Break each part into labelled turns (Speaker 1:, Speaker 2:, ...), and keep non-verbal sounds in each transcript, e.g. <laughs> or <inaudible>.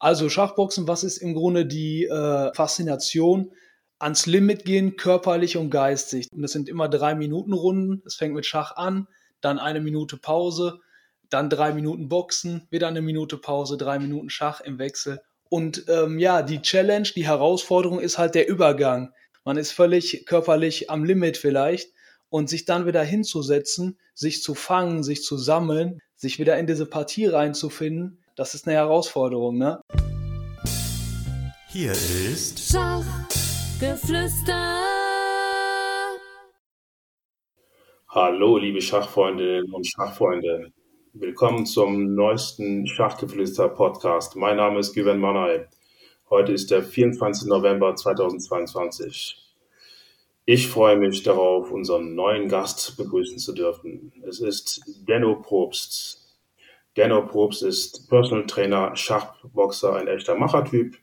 Speaker 1: Also Schachboxen, was ist im Grunde die äh, Faszination? Ans Limit gehen, körperlich und geistig. Und das sind immer drei Minuten Runden. Es fängt mit Schach an, dann eine Minute Pause, dann drei Minuten Boxen, wieder eine Minute Pause, drei Minuten Schach im Wechsel. Und ähm, ja, die Challenge, die Herausforderung ist halt der Übergang. Man ist völlig körperlich am Limit vielleicht und sich dann wieder hinzusetzen, sich zu fangen, sich zu sammeln, sich wieder in diese Partie reinzufinden, das ist eine Herausforderung, ne?
Speaker 2: Hier ist Schachgeflüster.
Speaker 3: Hallo, liebe Schachfreundinnen und Schachfreunde. Willkommen zum neuesten Schachgeflüster-Podcast. Mein Name ist Güven Manay. Heute ist der 24. November 2022. Ich freue mich darauf, unseren neuen Gast begrüßen zu dürfen. Es ist Denno Probst. Denno Probst ist Personal Trainer, Schachboxer, ein echter Machertyp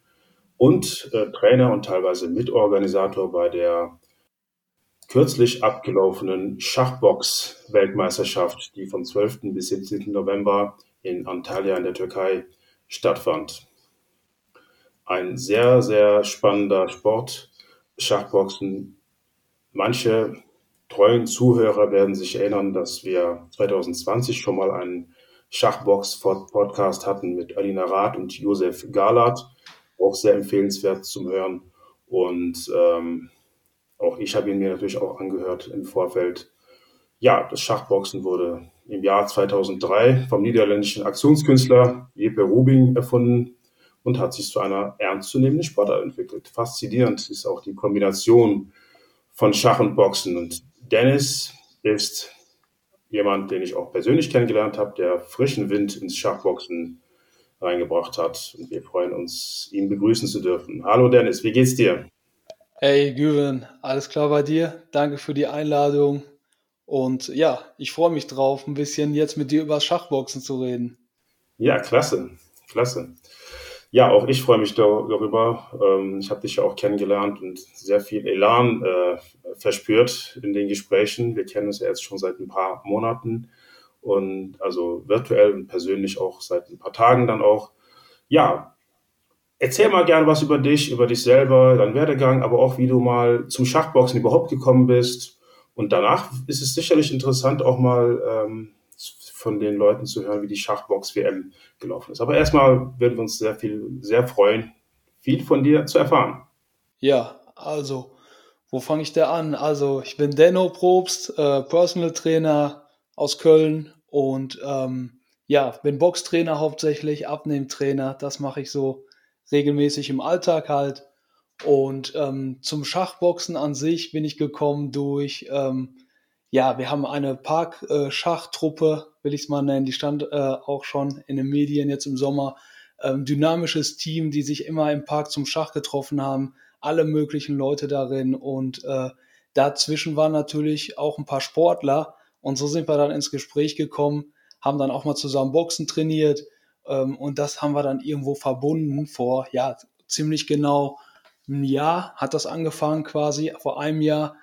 Speaker 3: und äh, Trainer und teilweise Mitorganisator bei der kürzlich abgelaufenen Schachbox-Weltmeisterschaft, die vom 12. bis 17. November in Antalya in der Türkei stattfand. Ein sehr, sehr spannender Sport, Schachboxen. Manche treuen Zuhörer werden sich erinnern, dass wir 2020 schon mal einen Schachbox-Podcast hatten mit Alina Rath und Josef Galat. Auch sehr empfehlenswert zum Hören. Und ähm, auch ich habe ihn mir natürlich auch angehört im Vorfeld. Ja, das Schachboxen wurde im Jahr 2003 vom niederländischen Aktionskünstler Jeppe Rubing erfunden und hat sich zu einer ernstzunehmenden Sportart entwickelt. Faszinierend ist auch die Kombination von Schach und Boxen. Und Dennis ist jemand, den ich auch persönlich kennengelernt habe, der frischen Wind ins Schachboxen reingebracht hat. Und wir freuen uns, ihn begrüßen zu dürfen. Hallo Dennis, wie geht's dir?
Speaker 1: Hey Güven, alles klar bei dir? Danke für die Einladung. Und ja, ich freue mich drauf, ein bisschen jetzt mit dir über Schachboxen zu reden.
Speaker 3: Ja, klasse, klasse. Ja, auch ich freue mich darüber. Ähm, ich habe dich ja auch kennengelernt und sehr viel Elan äh, verspürt in den Gesprächen. Wir kennen uns ja jetzt schon seit ein paar Monaten und also virtuell und persönlich auch seit ein paar Tagen dann auch. Ja, Erzähl mal gern was über dich, über dich selber, deinen Werdegang, aber auch wie du mal zum Schachboxen überhaupt gekommen bist. Und danach ist es sicherlich interessant, auch mal ähm, von den Leuten zu hören, wie die Schachbox-WM gelaufen ist. Aber erstmal würden wir uns sehr viel, sehr freuen, viel von dir zu erfahren.
Speaker 1: Ja, also, wo fange ich da an? Also, ich bin Denno Probst, äh, Personal Trainer aus Köln und ähm, ja, bin Boxtrainer hauptsächlich, Abnehmtrainer. Das mache ich so regelmäßig im Alltag halt. Und ähm, zum Schachboxen an sich bin ich gekommen durch, ähm, ja, wir haben eine Park-Schachtruppe, will ich es mal nennen, die stand äh, auch schon in den Medien jetzt im Sommer. Ähm, dynamisches Team, die sich immer im Park zum Schach getroffen haben, alle möglichen Leute darin und äh, dazwischen waren natürlich auch ein paar Sportler und so sind wir dann ins Gespräch gekommen, haben dann auch mal zusammen Boxen trainiert ähm, und das haben wir dann irgendwo verbunden vor, ja, ziemlich genau ein Jahr hat das angefangen quasi, vor einem Jahr.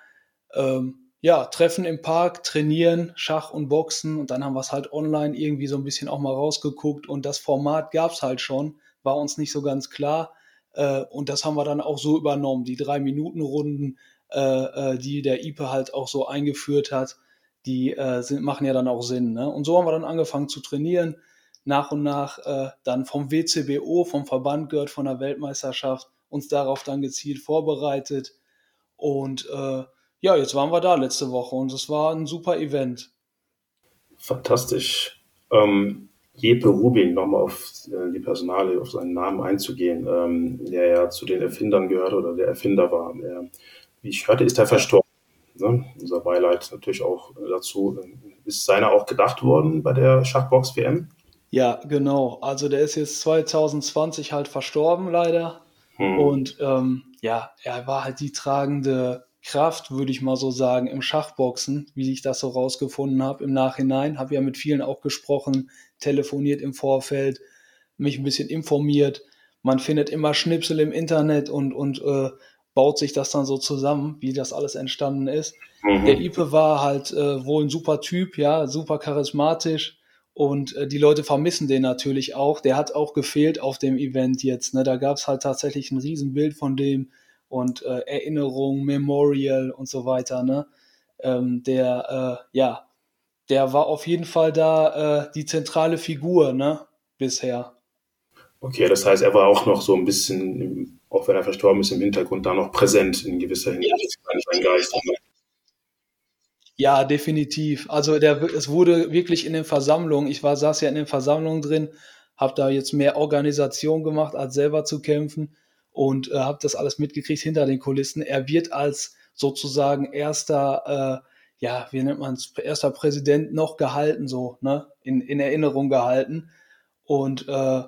Speaker 1: Ähm, ja, Treffen im Park, trainieren, Schach und Boxen und dann haben wir es halt online irgendwie so ein bisschen auch mal rausgeguckt und das Format gab es halt schon, war uns nicht so ganz klar äh, und das haben wir dann auch so übernommen, die Drei-Minuten-Runden, äh, äh, die der IPE halt auch so eingeführt hat, die äh, sind, machen ja dann auch Sinn. Ne? Und so haben wir dann angefangen zu trainieren, nach und nach äh, dann vom WCBO, vom Verband gehört, von der Weltmeisterschaft, uns darauf dann gezielt vorbereitet. Und äh, ja, jetzt waren wir da letzte Woche und es war ein super Event.
Speaker 3: Fantastisch. Ähm, Jeppe Rubin, nochmal auf äh, die Personale, auf seinen Namen einzugehen, ähm, der ja zu den Erfindern gehört oder der Erfinder war. Der, wie ich hörte, ist er verstorben. Ne? Unser Beileid natürlich auch dazu. Ist seiner auch gedacht worden bei der Schachbox-WM?
Speaker 1: Ja, genau. Also der ist jetzt 2020 halt verstorben, leider. Hm. Und ähm, ja, er war halt die tragende Kraft, würde ich mal so sagen, im Schachboxen, wie ich das so rausgefunden habe im Nachhinein. Habe ja mit vielen auch gesprochen, telefoniert im Vorfeld, mich ein bisschen informiert. Man findet immer Schnipsel im Internet und, und äh, baut sich das dann so zusammen, wie das alles entstanden ist. Mhm. Der Ipe war halt äh, wohl ein super Typ, ja, super charismatisch Und äh, die Leute vermissen den natürlich auch. Der hat auch gefehlt auf dem Event jetzt. Ne? Da gab es halt tatsächlich ein Riesenbild von dem und äh, Erinnerung, Memorial und so weiter. Ne? Ähm, der, äh, ja, der war auf jeden Fall da äh, die zentrale Figur ne? bisher.
Speaker 3: Okay, das heißt, er war auch noch so ein bisschen, auch wenn er verstorben ist, im Hintergrund da noch präsent in gewisser Hinsicht. Sein Geist.
Speaker 1: Ja, definitiv. Also der, es wurde wirklich in den Versammlungen, ich war, saß ja in den Versammlungen drin, habe da jetzt mehr Organisation gemacht, als selber zu kämpfen und äh, habe das alles mitgekriegt hinter den Kulissen. Er wird als sozusagen erster, äh, ja, wie nennt man es, erster Präsident noch gehalten, so, ne, in, in Erinnerung gehalten. Und äh,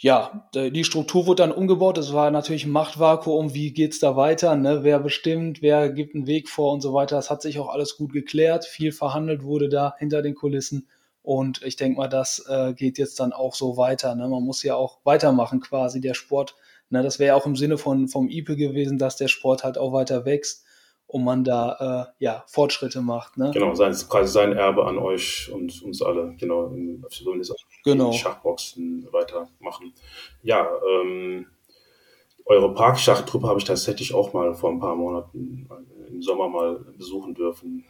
Speaker 1: ja, die Struktur wurde dann umgebaut. Es war natürlich ein Machtvakuum. Wie geht's da weiter? Ne? Wer bestimmt? Wer gibt einen Weg vor und so weiter? Das hat sich auch alles gut geklärt. Viel verhandelt wurde da hinter den Kulissen. Und ich denke mal, das äh, geht jetzt dann auch so weiter. Ne? Man muss ja auch weitermachen quasi. Der Sport, ne? das wäre auch im Sinne von, vom IPE gewesen, dass der Sport halt auch weiter wächst und man da äh, ja, Fortschritte macht. Ne?
Speaker 3: Genau, sein, quasi sein Erbe an euch und uns alle, genau, in, genau. Schachboxen weitermachen. Ja, ähm, eure Parkschachttruppe habe ich tatsächlich auch mal vor ein paar Monaten äh, im Sommer mal besuchen dürfen.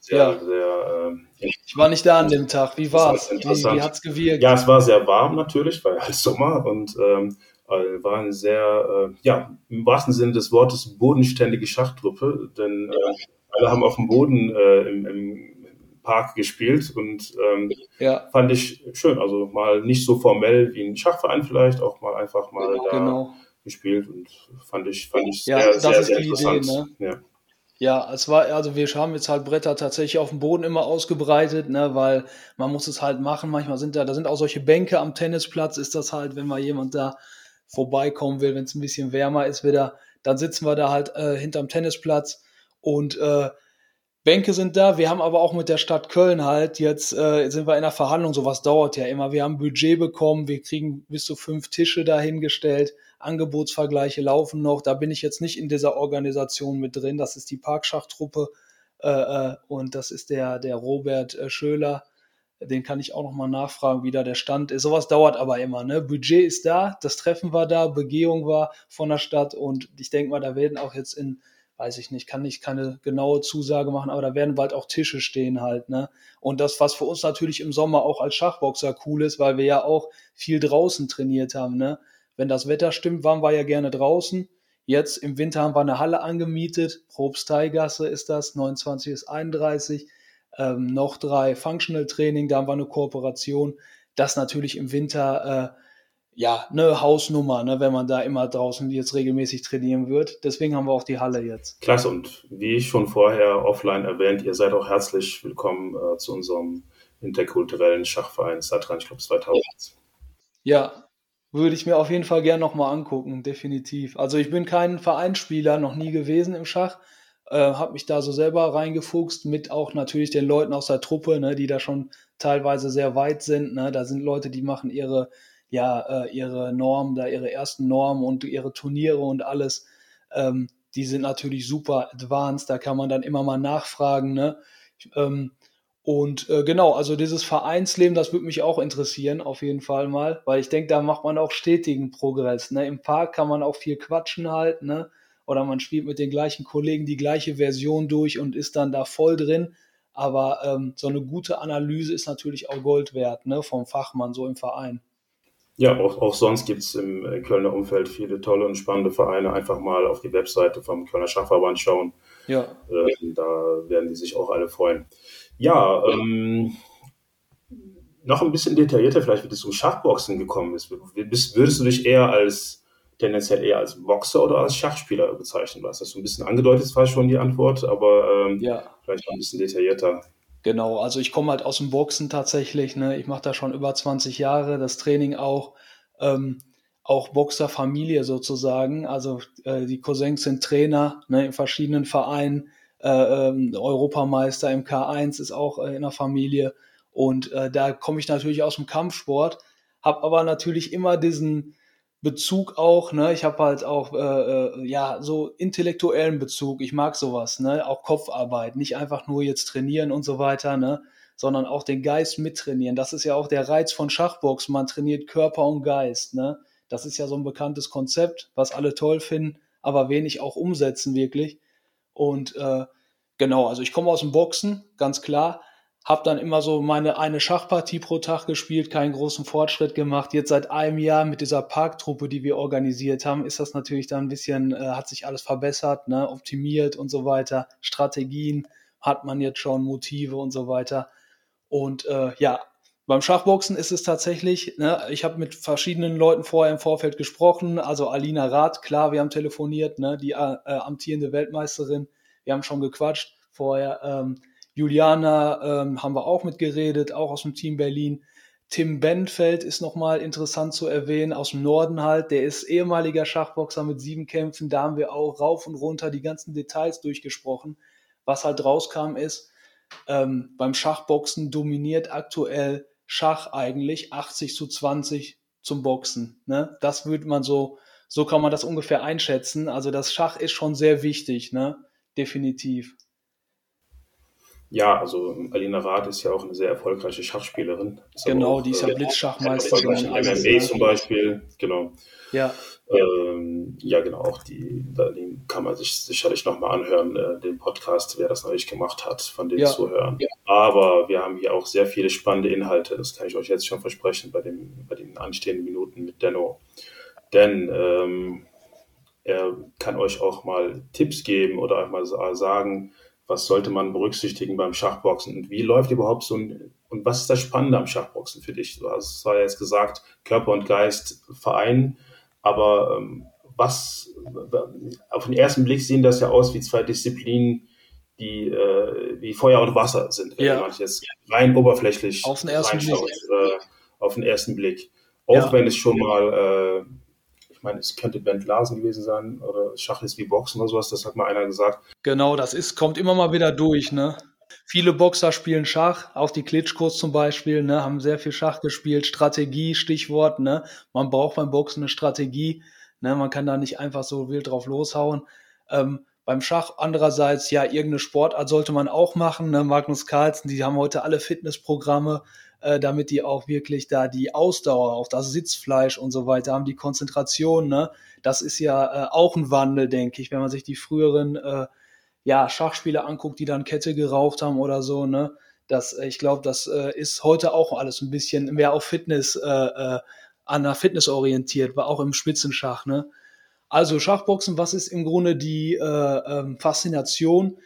Speaker 1: Sehr, ja. sehr, äh, ich war nicht da an dem Tag. Wie war es? Wie, wie hat es gewirkt?
Speaker 3: Ja, es war sehr warm natürlich, weil <laughs> halt Sommer und ähm, äh, war eine sehr, äh, ja, im wahrsten Sinne des Wortes bodenständige Schachtruppe, denn äh, alle haben auf dem Boden äh, im, im Park gespielt und ähm, ja. fand ich schön. Also mal nicht so formell wie ein Schachverein vielleicht, auch mal einfach mal genau. da gespielt und fand ich, fand ich
Speaker 1: ja, sehr, sehr, sehr interessant. Idee, ne? ja. Ja, es war, also wir haben jetzt halt Bretter tatsächlich auf dem Boden immer ausgebreitet, ne, weil man muss es halt machen. Manchmal sind da, da sind auch solche Bänke am Tennisplatz, ist das halt, wenn mal jemand da vorbeikommen will, wenn es ein bisschen wärmer ist wieder, dann sitzen wir da halt äh, hinterm Tennisplatz und äh, Bänke sind da. Wir haben aber auch mit der Stadt Köln halt jetzt äh, sind wir in der Verhandlung. Sowas dauert ja immer. Wir haben Budget bekommen. Wir kriegen bis zu fünf Tische dahingestellt. Angebotsvergleiche laufen noch. Da bin ich jetzt nicht in dieser Organisation mit drin. Das ist die Parkschachttruppe äh, äh, und das ist der der Robert äh, Schöler den kann ich auch nochmal nachfragen, wie da der Stand ist. Sowas dauert aber immer. Ne? Budget ist da, das Treffen war da, Begehung war von der Stadt und ich denke mal, da werden auch jetzt in, weiß ich nicht, kann ich keine genaue Zusage machen, aber da werden bald auch Tische stehen halt. Ne? Und das, was für uns natürlich im Sommer auch als Schachboxer cool ist, weil wir ja auch viel draußen trainiert haben. Ne? Wenn das Wetter stimmt, waren wir ja gerne draußen. Jetzt im Winter haben wir eine Halle angemietet. Probsteigasse ist das, 29 bis 31 ähm, noch drei Functional Training, da haben wir eine Kooperation. Das natürlich im Winter äh, ja eine Hausnummer, ne, wenn man da immer draußen jetzt regelmäßig trainieren wird. Deswegen haben wir auch die Halle jetzt.
Speaker 3: Klasse und wie ich schon vorher offline erwähnt, ihr seid auch herzlich willkommen äh, zu unserem interkulturellen Schachverein Satran Club 2000.
Speaker 1: Ja, würde ich mir auf jeden Fall gerne nochmal angucken, definitiv. Also ich bin kein Vereinsspieler, noch nie gewesen im Schach, äh, habe mich da so selber reingefuchst, mit auch natürlich den Leuten aus der Truppe, ne, die da schon teilweise sehr weit sind. Ne. Da sind Leute, die machen ihre, ja, äh, ihre Normen, da ihre ersten Normen und ihre Turniere und alles. Ähm, die sind natürlich super advanced, da kann man dann immer mal nachfragen. Ne. Ähm, und äh, genau, also dieses Vereinsleben, das würde mich auch interessieren, auf jeden Fall mal, weil ich denke, da macht man auch stetigen Progress. Ne? Im Park kann man auch viel quatschen halt, ne? Oder man spielt mit den gleichen Kollegen die gleiche Version durch und ist dann da voll drin. Aber ähm, so eine gute Analyse ist natürlich auch Gold wert, ne, vom Fachmann so im Verein.
Speaker 3: Ja, auch, auch sonst gibt es im äh, Kölner Umfeld viele tolle und spannende Vereine. Einfach mal auf die Webseite vom Kölner Schachverband schauen. Ja. Äh, da werden die sich auch alle freuen. Ja, ähm, noch ein bisschen detaillierter vielleicht, wie du zum Schachboxen gekommen bist. Würdest du dich eher als tendenziell eher als Boxer oder als Schachspieler bezeichnen was. Das ist so ein bisschen angedeutet, war schon die Antwort, aber ähm, ja. vielleicht noch ein bisschen detaillierter.
Speaker 1: Genau, also ich komme halt aus dem Boxen tatsächlich. Ne? Ich mache da schon über 20 Jahre, das Training auch. Ähm, auch Boxerfamilie sozusagen. Also äh, die Cousins sind Trainer ne, in verschiedenen Vereinen. Äh, ähm, Europameister im K1 ist auch äh, in der Familie. Und äh, da komme ich natürlich aus dem Kampfsport, habe aber natürlich immer diesen, Bezug auch, ne? Ich habe halt auch äh, äh, ja so intellektuellen Bezug. Ich mag sowas, ne? Auch Kopfarbeit, nicht einfach nur jetzt trainieren und so weiter, ne? sondern auch den Geist mittrainieren. Das ist ja auch der Reiz von Schachboxen. Man trainiert Körper und Geist. Ne? Das ist ja so ein bekanntes Konzept, was alle toll finden, aber wenig auch umsetzen wirklich. Und äh, genau, also ich komme aus dem Boxen, ganz klar. Hab dann immer so meine eine Schachpartie pro Tag gespielt, keinen großen Fortschritt gemacht. Jetzt seit einem Jahr mit dieser Parktruppe, die wir organisiert haben, ist das natürlich dann ein bisschen, äh, hat sich alles verbessert, ne, optimiert und so weiter. Strategien hat man jetzt schon, Motive und so weiter. Und äh, ja, beim Schachboxen ist es tatsächlich, ne, ich habe mit verschiedenen Leuten vorher im Vorfeld gesprochen, also Alina Rath, klar, wir haben telefoniert, ne, die äh, amtierende Weltmeisterin, wir haben schon gequatscht vorher. Ähm, Juliana ähm, haben wir auch mitgeredet, auch aus dem Team Berlin. Tim Benfeld ist nochmal interessant zu erwähnen, aus dem Norden halt. Der ist ehemaliger Schachboxer mit sieben Kämpfen. Da haben wir auch rauf und runter die ganzen Details durchgesprochen. Was halt rauskam ist, ähm, beim Schachboxen dominiert aktuell Schach eigentlich 80 zu 20 zum Boxen. Ne? Das würde man so, so kann man das ungefähr einschätzen. Also das Schach ist schon sehr wichtig, ne? Definitiv.
Speaker 3: Ja, also Alina Rath ist ja auch eine sehr erfolgreiche Schachspielerin.
Speaker 1: Ist genau, auch, die ist ja äh, Blitzschachmeisterin.
Speaker 3: MMA zum Beispiel, genau.
Speaker 1: Ja.
Speaker 3: Ähm, ja, genau, auch die, den kann man sich sicherlich nochmal anhören, äh, den Podcast, wer das noch nicht gemacht hat, von den ja. Zuhören. Ja. Aber wir haben hier auch sehr viele spannende Inhalte, das kann ich euch jetzt schon versprechen bei, dem, bei den anstehenden Minuten mit Denno. Denn ähm, er kann euch auch mal Tipps geben oder einmal sagen, was sollte man berücksichtigen beim Schachboxen und wie läuft überhaupt so ein, und was ist das Spannende am Schachboxen für dich? Du hast zwar jetzt gesagt, Körper und Geist vereinen, aber ähm, was, auf den ersten Blick sehen das ja aus wie zwei Disziplinen, die äh, wie Feuer und Wasser sind, wenn ja. man jetzt rein oberflächlich
Speaker 1: auf den ersten Blick.
Speaker 3: Äh, auf den ersten Blick. Auch ja. wenn es schon mal äh, meine, es könnte Bent Larsen gewesen sein oder Schach ist wie Boxen oder sowas, das hat mal einer gesagt.
Speaker 1: Genau, das ist, kommt immer mal wieder durch, ne? Viele Boxer spielen Schach, auch die Klitschkos zum Beispiel, ne, haben sehr viel Schach gespielt. Strategie, Stichwort, ne? Man braucht beim Boxen eine Strategie, ne? Man kann da nicht einfach so wild drauf loshauen. Ähm, beim Schach andererseits, ja, irgendeine Sportart sollte man auch machen. Ne? Magnus Carlsen, die haben heute alle Fitnessprogramme, äh, damit die auch wirklich da die Ausdauer, auch das Sitzfleisch und so weiter haben, die Konzentration, ne? Das ist ja äh, auch ein Wandel, denke ich, wenn man sich die früheren äh, ja, Schachspieler anguckt, die dann Kette geraucht haben oder so, ne? Das, äh, ich glaube, das äh, ist heute auch alles ein bisschen mehr auf Fitness, äh, äh, an der Fitness orientiert, war auch im Spitzenschach, ne? Also Schachboxen, was ist im Grunde die äh, ähm, Faszination?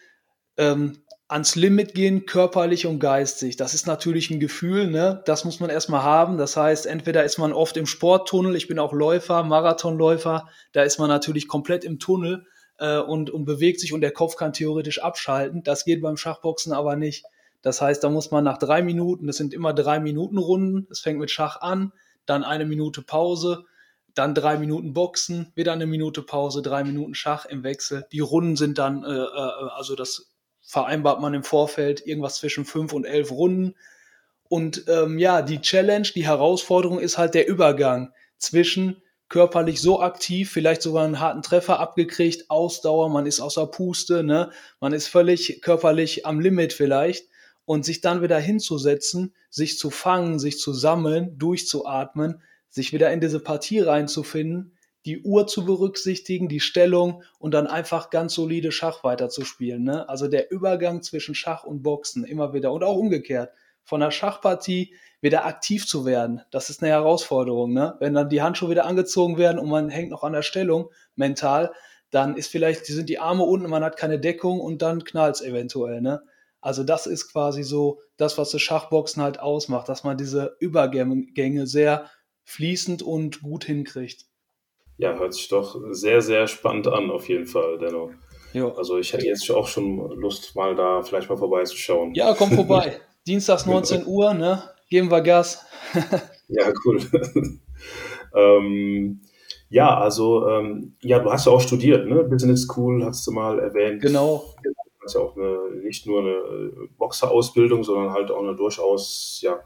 Speaker 1: Ähm, ans Limit gehen, körperlich und geistig. Das ist natürlich ein Gefühl, ne? Das muss man erstmal haben. Das heißt, entweder ist man oft im Sporttunnel, ich bin auch Läufer, Marathonläufer, da ist man natürlich komplett im Tunnel äh, und, und bewegt sich und der Kopf kann theoretisch abschalten. Das geht beim Schachboxen aber nicht. Das heißt, da muss man nach drei Minuten, das sind immer drei Minuten Runden, es fängt mit Schach an, dann eine Minute Pause, dann drei Minuten Boxen, wieder eine Minute Pause, drei Minuten Schach im Wechsel. Die Runden sind dann, äh, äh, also das vereinbart man im Vorfeld irgendwas zwischen fünf und elf Runden. Und ähm, ja, die Challenge, die Herausforderung ist halt der Übergang zwischen körperlich so aktiv, vielleicht sogar einen harten Treffer abgekriegt, Ausdauer, man ist außer Puste, ne? man ist völlig körperlich am Limit vielleicht und sich dann wieder hinzusetzen, sich zu fangen, sich zu sammeln, durchzuatmen, sich wieder in diese Partie reinzufinden, die Uhr zu berücksichtigen, die Stellung und dann einfach ganz solide Schach weiterzuspielen. Ne? Also der Übergang zwischen Schach und Boxen immer wieder und auch umgekehrt. Von der Schachpartie wieder aktiv zu werden, das ist eine Herausforderung. Ne? Wenn dann die Handschuhe wieder angezogen werden und man hängt noch an der Stellung mental, dann ist vielleicht, sind die Arme unten, man hat keine Deckung und dann knallt es eventuell. Ne? Also das ist quasi so das, was das Schachboxen halt ausmacht, dass man diese Übergänge sehr fließend und gut hinkriegt.
Speaker 3: Ja, hört sich doch sehr, sehr spannend an, auf jeden Fall, Denno. Jo. Also ich hätte jetzt auch schon Lust, mal da vielleicht mal vorbeizuschauen.
Speaker 1: Ja, komm vorbei. <laughs> Dienstags 19 Uhr, ne? Geben wir Gas. <laughs>
Speaker 3: ja, cool. <laughs> ähm, ja, also, ähm, ja, du hast ja auch studiert, ne? Business School hast du mal erwähnt.
Speaker 1: Genau.
Speaker 3: Du hast ja auch eine, nicht nur eine Boxerausbildung, sondern halt auch eine durchaus, ja,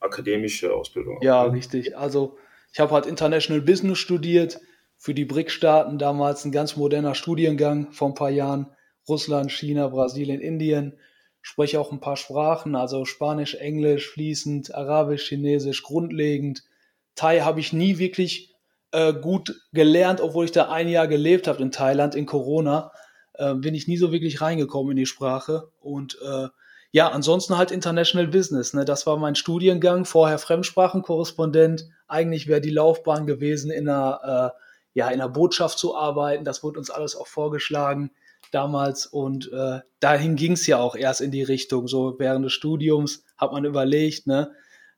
Speaker 3: akademische Ausbildung.
Speaker 1: Ja, richtig. Also ich habe halt International Business studiert, für die BRIC-Staaten damals ein ganz moderner Studiengang vor ein paar Jahren. Russland, China, Brasilien, Indien. spreche auch ein paar Sprachen, also Spanisch, Englisch fließend, Arabisch, Chinesisch grundlegend. Thai habe ich nie wirklich äh, gut gelernt, obwohl ich da ein Jahr gelebt habe in Thailand in Corona, äh, bin ich nie so wirklich reingekommen in die Sprache und äh, ja, ansonsten halt International Business. Ne? Das war mein Studiengang, vorher Fremdsprachenkorrespondent. Eigentlich wäre die Laufbahn gewesen, in einer, äh, ja, in einer Botschaft zu arbeiten. Das wurde uns alles auch vorgeschlagen damals. Und äh, dahin ging es ja auch erst in die Richtung. So während des Studiums hat man überlegt, ne?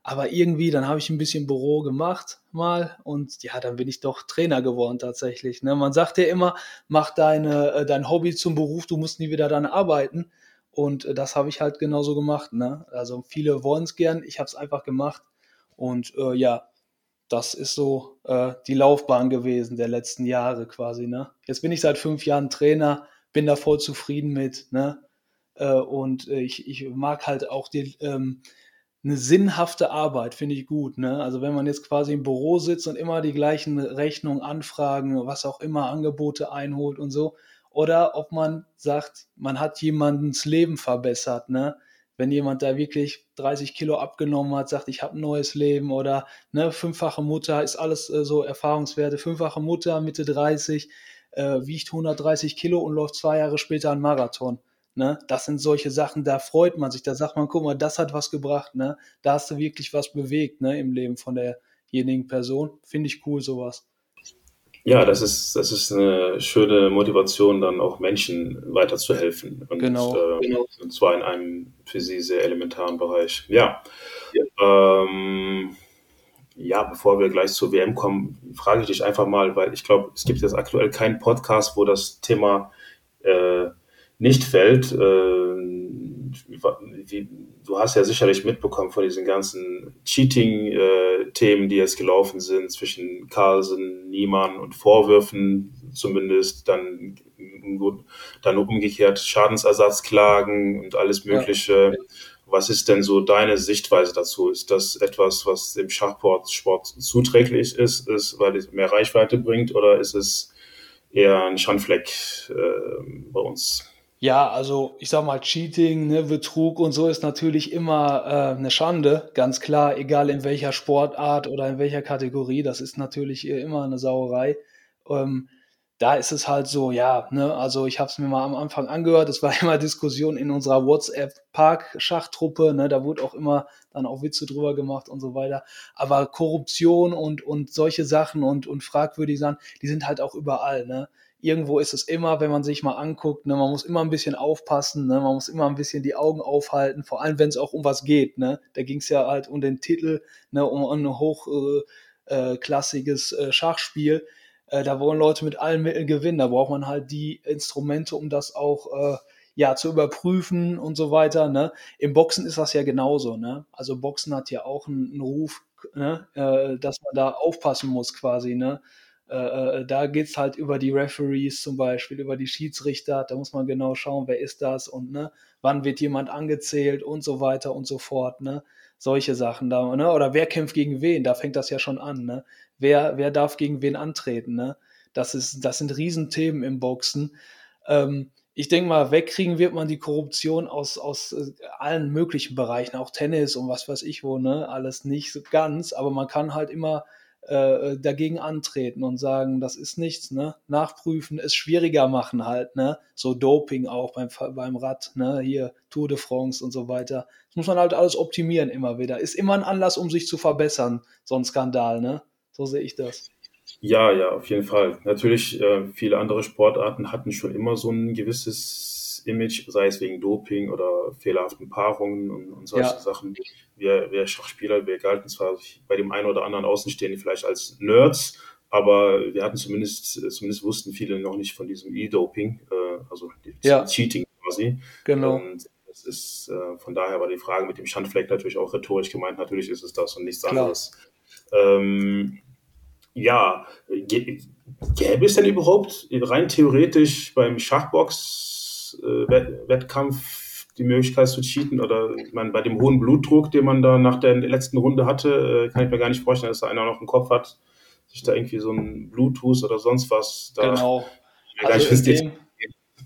Speaker 1: Aber irgendwie, dann habe ich ein bisschen Büro gemacht mal und ja, dann bin ich doch Trainer geworden tatsächlich. Ne? Man sagt ja immer, mach deine, äh, dein Hobby zum Beruf, du musst nie wieder dann arbeiten. Und äh, das habe ich halt genauso gemacht. Ne? Also viele wollen es gern, ich habe es einfach gemacht. Und äh, ja, das ist so äh, die Laufbahn gewesen der letzten Jahre quasi. Ne? Jetzt bin ich seit fünf Jahren Trainer, bin da voll zufrieden mit. Ne? Äh, und äh, ich, ich mag halt auch die, ähm, eine sinnhafte Arbeit, finde ich gut. Ne? Also wenn man jetzt quasi im Büro sitzt und immer die gleichen Rechnungen, Anfragen, was auch immer, Angebote einholt und so, oder ob man sagt, man hat jemandens Leben verbessert, ne? Wenn jemand da wirklich 30 Kilo abgenommen hat, sagt, ich habe ein neues Leben oder ne, fünffache Mutter, ist alles äh, so Erfahrungswerte, fünffache Mutter, Mitte 30, äh, wiegt 130 Kilo und läuft zwei Jahre später einen Marathon. Ne? Das sind solche Sachen, da freut man sich, da sagt man, guck mal, das hat was gebracht, ne? Da hast du wirklich was bewegt, ne, im Leben von derjenigen Person. Finde ich cool, sowas.
Speaker 3: Ja, das ist, das ist eine schöne Motivation, dann auch Menschen weiterzuhelfen. Und,
Speaker 1: genau,
Speaker 3: äh,
Speaker 1: genau.
Speaker 3: Und zwar in einem für sie sehr elementaren Bereich. Ja. Ja. Ähm, ja, bevor wir gleich zur WM kommen, frage ich dich einfach mal, weil ich glaube, es gibt jetzt aktuell keinen Podcast, wo das Thema äh, nicht fällt. Äh, du hast ja sicherlich mitbekommen von diesen ganzen Cheating-Themen, äh, die jetzt gelaufen sind zwischen Carlsen, Niemann und Vorwürfen zumindest, dann, dann umgekehrt Schadensersatzklagen und alles Mögliche. Ja. Was ist denn so deine Sichtweise dazu? Ist das etwas, was dem Schachsport Sport zuträglich ist, ist, weil es mehr Reichweite bringt, oder ist es eher ein Schandfleck äh, bei uns?
Speaker 1: Ja, also ich sag mal, Cheating, ne, Betrug und so ist natürlich immer äh, eine Schande, ganz klar, egal in welcher Sportart oder in welcher Kategorie, das ist natürlich immer eine Sauerei. Ähm, da ist es halt so, ja, ne, also ich habe es mir mal am Anfang angehört, es war <laughs> immer Diskussion in unserer WhatsApp-Park-Schachtruppe, ne, da wurde auch immer dann auch Witze drüber gemacht und so weiter. Aber Korruption und, und solche Sachen und, und fragwürdige Sachen, die sind halt auch überall, ne irgendwo ist es immer, wenn man sich mal anguckt, ne, man muss immer ein bisschen aufpassen, ne, man muss immer ein bisschen die Augen aufhalten, vor allem wenn es auch um was geht. Ne. Da ging es ja halt um den Titel, ne, um, ein hochklassiges äh, äh, Schachspiel. Äh, da wollen Leute mit allen Mitteln gewinnen. Da braucht man halt die Instrumente, um das auch äh, ja, zu überprüfen und so weiter. Ne? Im Boxen ist das ja genauso. Ne? Also Boxen hat ja auch einen, einen Ruf, ne? äh, dass man da aufpassen muss quasi. Ne? Äh, äh, da geht es halt über die Referees zum Beispiel, über die Schiedsrichter. Da muss man genau schauen, wer ist das und ne, wann wird jemand angezählt und so weiter und so fort. Ne? Solche Sachen da, ne? Oder wer kämpft gegen wen? Da fängt das ja schon an. Ne? Wer, wer darf gegen wen antreten? Ne? Das, ist, das sind Riesenthemen im Boxen. Ähm, ich denke mal, wegkriegen wird man die Korruption aus, aus äh, allen möglichen Bereichen, auch Tennis und was weiß ich wo, ne? Alles nicht so ganz, aber man kann halt immer äh, dagegen antreten und sagen, das ist nichts, ne? Nachprüfen, es schwieriger machen halt, ne? So Doping auch beim, beim Rad, ne? Hier Tour de France und so weiter. Das muss man halt alles optimieren immer wieder. Ist immer ein Anlass, um sich zu verbessern, so ein Skandal, ne? So sehe ich das.
Speaker 3: Ja, ja, auf jeden Fall. Natürlich, äh, viele andere Sportarten hatten schon immer so ein gewisses Image, sei es wegen Doping oder fehlerhaften Paarungen und, und solche ja. Sachen. Wir, wir Schachspieler, wir galten zwar bei dem einen oder anderen Außenstehenden vielleicht als Nerds, aber wir hatten zumindest, zumindest wussten viele noch nicht von diesem E-Doping, äh, also ja. Cheating quasi.
Speaker 1: Genau.
Speaker 3: Und das ist, äh, von daher war die Frage mit dem Schandfleck natürlich auch rhetorisch gemeint. Natürlich ist es das und nichts Klar. anderes. Ähm, ja, gäbe es denn überhaupt rein theoretisch beim Schachbox Wettkampf die Möglichkeit zu cheaten oder ich meine, bei dem hohen Blutdruck, den man da nach der letzten Runde hatte, äh, kann ich mir gar nicht vorstellen, dass da einer noch im Kopf hat, sich da irgendwie so ein Bluetooth oder sonst was da.
Speaker 1: Genau. Also in dem,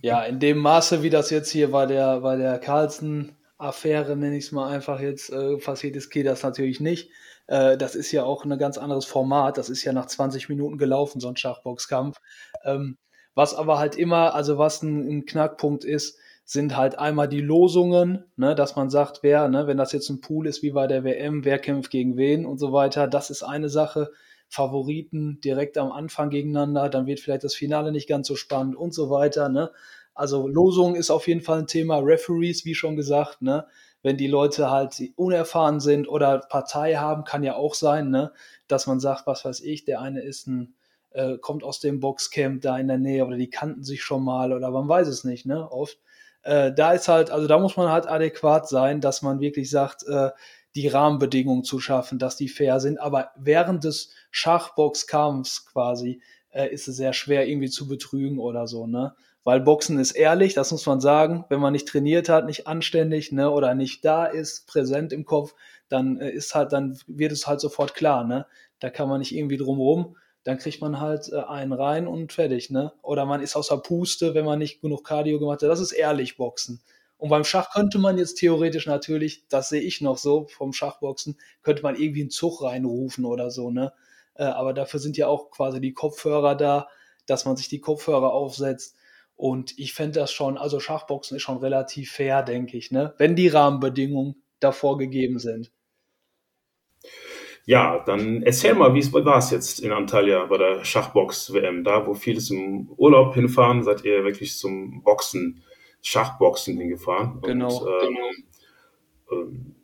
Speaker 1: Ja, in dem Maße, wie das jetzt hier bei der, bei der Carlsen-Affäre, nenne ich es mal einfach jetzt, äh, passiert ist, geht das natürlich nicht. Äh, das ist ja auch ein ganz anderes Format. Das ist ja nach 20 Minuten gelaufen, so ein Schachboxkampf. Ähm, was aber halt immer, also was ein, ein, Knackpunkt ist, sind halt einmal die Losungen, ne, dass man sagt, wer, ne, wenn das jetzt ein Pool ist wie bei der WM, wer kämpft gegen wen und so weiter, das ist eine Sache. Favoriten direkt am Anfang gegeneinander, dann wird vielleicht das Finale nicht ganz so spannend und so weiter. Ne? Also Losung ist auf jeden Fall ein Thema. Referees, wie schon gesagt, ne? wenn die Leute halt unerfahren sind oder Partei haben, kann ja auch sein, ne? dass man sagt, was weiß ich, der eine ist ein, äh, kommt aus dem Boxcamp da in der Nähe oder die kannten sich schon mal oder man weiß es nicht, ne? Oft. Äh, da ist halt, also da muss man halt adäquat sein, dass man wirklich sagt, äh, die Rahmenbedingungen zu schaffen, dass die fair sind. Aber während des Schachboxkampfs quasi äh, ist es sehr schwer irgendwie zu betrügen oder so, ne? Weil Boxen ist ehrlich, das muss man sagen. Wenn man nicht trainiert hat, nicht anständig, ne, oder nicht da ist, präsent im Kopf, dann äh, ist halt, dann wird es halt sofort klar, ne? Da kann man nicht irgendwie drum rum. Dann kriegt man halt äh, einen rein und fertig, ne? Oder man ist außer Puste, wenn man nicht genug Cardio gemacht hat. Das ist ehrlich Boxen. Und beim Schach könnte man jetzt theoretisch natürlich, das sehe ich noch so vom Schachboxen, könnte man irgendwie einen Zug reinrufen oder so, ne? Äh, aber dafür sind ja auch quasi die Kopfhörer da, dass man sich die Kopfhörer aufsetzt. Und ich fände das schon, also Schachboxen ist schon relativ fair, denke ich, ne? Wenn die Rahmenbedingungen davor gegeben sind.
Speaker 3: Ja, dann erzähl mal, wie war es jetzt in Antalya bei der Schachbox-WM? Da, wo viele zum Urlaub hinfahren, seid ihr wirklich zum Boxen Schachboxen hingefahren.
Speaker 1: Genau. Und, ähm,
Speaker 3: ähm,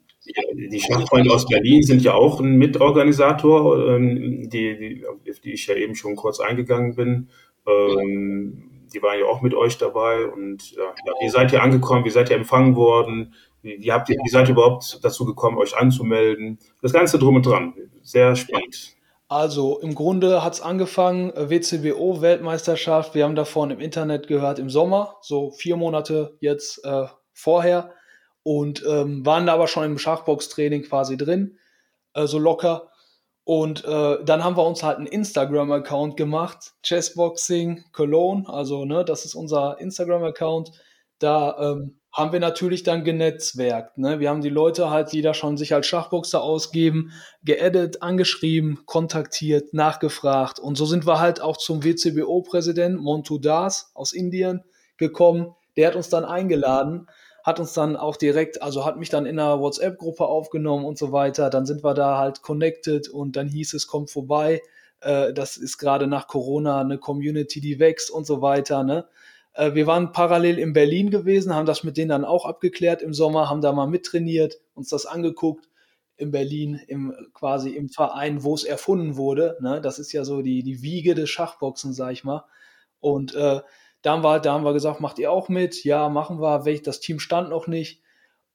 Speaker 3: die Schachfreunde aus Berlin sind ja auch ein Mitorganisator, ähm, die, die, auf die ich ja eben schon kurz eingegangen bin. Ähm, die waren ja auch mit euch dabei und ja, wie seid ihr angekommen, wie seid ihr empfangen worden, wie, wie, habt ihr, wie seid ihr überhaupt dazu gekommen, euch anzumelden? Das Ganze drum und dran. Sehr spannend.
Speaker 1: Also im Grunde hat es angefangen, äh, WCBO-Weltmeisterschaft. Wir haben davon im Internet gehört im Sommer, so vier Monate jetzt äh, vorher. Und ähm, waren da aber schon im Schachbox-Training quasi drin, äh, so locker. Und äh, dann haben wir uns halt einen Instagram-Account gemacht, Chessboxing Cologne. Also, ne, das ist unser Instagram-Account. Da ähm, haben wir natürlich dann genetzwerkt. Ne? Wir haben die Leute halt, die da schon sich als Schachboxer ausgeben, geedit, angeschrieben, kontaktiert, nachgefragt. Und so sind wir halt auch zum WCBO-Präsident Montu Das aus Indien gekommen. Der hat uns dann eingeladen, hat uns dann auch direkt, also hat mich dann in einer WhatsApp-Gruppe aufgenommen und so weiter. Dann sind wir da halt connected und dann hieß es, kommt vorbei. Äh, das ist gerade nach Corona eine Community, die wächst und so weiter. Ne? Äh, wir waren parallel in Berlin gewesen, haben das mit denen dann auch abgeklärt im Sommer, haben da mal mittrainiert, uns das angeguckt in Berlin, im, quasi im Verein, wo es erfunden wurde. Ne? Das ist ja so die, die Wiege des Schachboxen, sag ich mal. Und äh, da, haben wir, da haben wir gesagt, macht ihr auch mit? Ja, machen wir. Das Team stand noch nicht.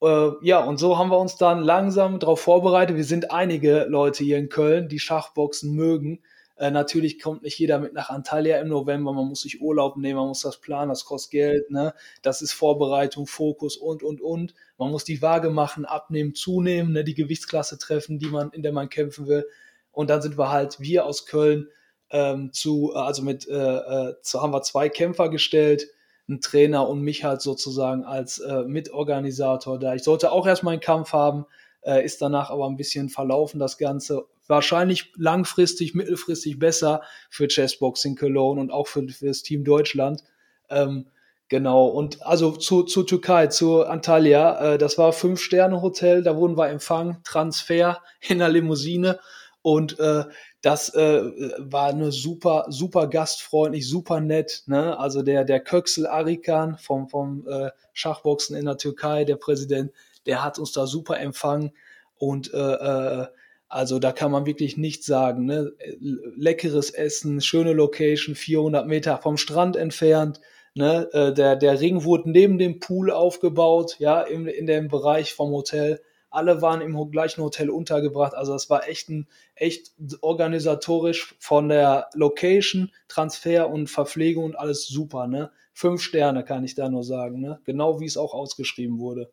Speaker 1: Äh, ja, und so haben wir uns dann langsam darauf vorbereitet. Wir sind einige Leute hier in Köln, die Schachboxen mögen. Äh, natürlich kommt nicht jeder mit nach Antalya im November, man muss sich Urlaub nehmen, man muss das planen, das kostet Geld, ne? Das ist Vorbereitung, Fokus und und und. Man muss die Waage machen, abnehmen, zunehmen, ne? die Gewichtsklasse treffen, die man, in der man kämpfen will. Und dann sind wir halt, wir aus Köln, ähm, zu, also mit, äh, äh, zu, haben wir zwei Kämpfer gestellt, einen Trainer und mich halt sozusagen als äh, Mitorganisator da. Ich sollte auch erstmal einen Kampf haben, äh, ist danach aber ein bisschen verlaufen, das Ganze wahrscheinlich langfristig, mittelfristig besser für Chessboxing Cologne und auch für, für das Team Deutschland. Ähm, genau, und also zu, zu Türkei, zu Antalya, äh, das war Fünf-Sterne-Hotel, da wurden wir empfangen, Transfer <laughs> in der Limousine und äh, das äh, war eine super, super gastfreundlich, super nett. Ne? Also der, der Köksel Arikan vom, vom äh, Schachboxen in der Türkei, der Präsident, der hat uns da super empfangen und äh, äh, also da kann man wirklich nichts sagen. Ne? Leckeres Essen, schöne Location, 400 Meter vom Strand entfernt. Ne? Äh, der, der Ring wurde neben dem Pool aufgebaut, ja, in, in dem Bereich vom Hotel. Alle waren im gleichen Hotel untergebracht. Also das war echt ein, echt organisatorisch von der Location, Transfer und Verpflegung und alles super. Ne? Fünf Sterne kann ich da nur sagen. Ne? Genau wie es auch ausgeschrieben wurde.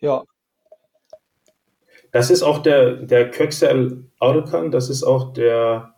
Speaker 1: Ja.
Speaker 3: Das ist auch der, der Köksel Arkan, das ist auch der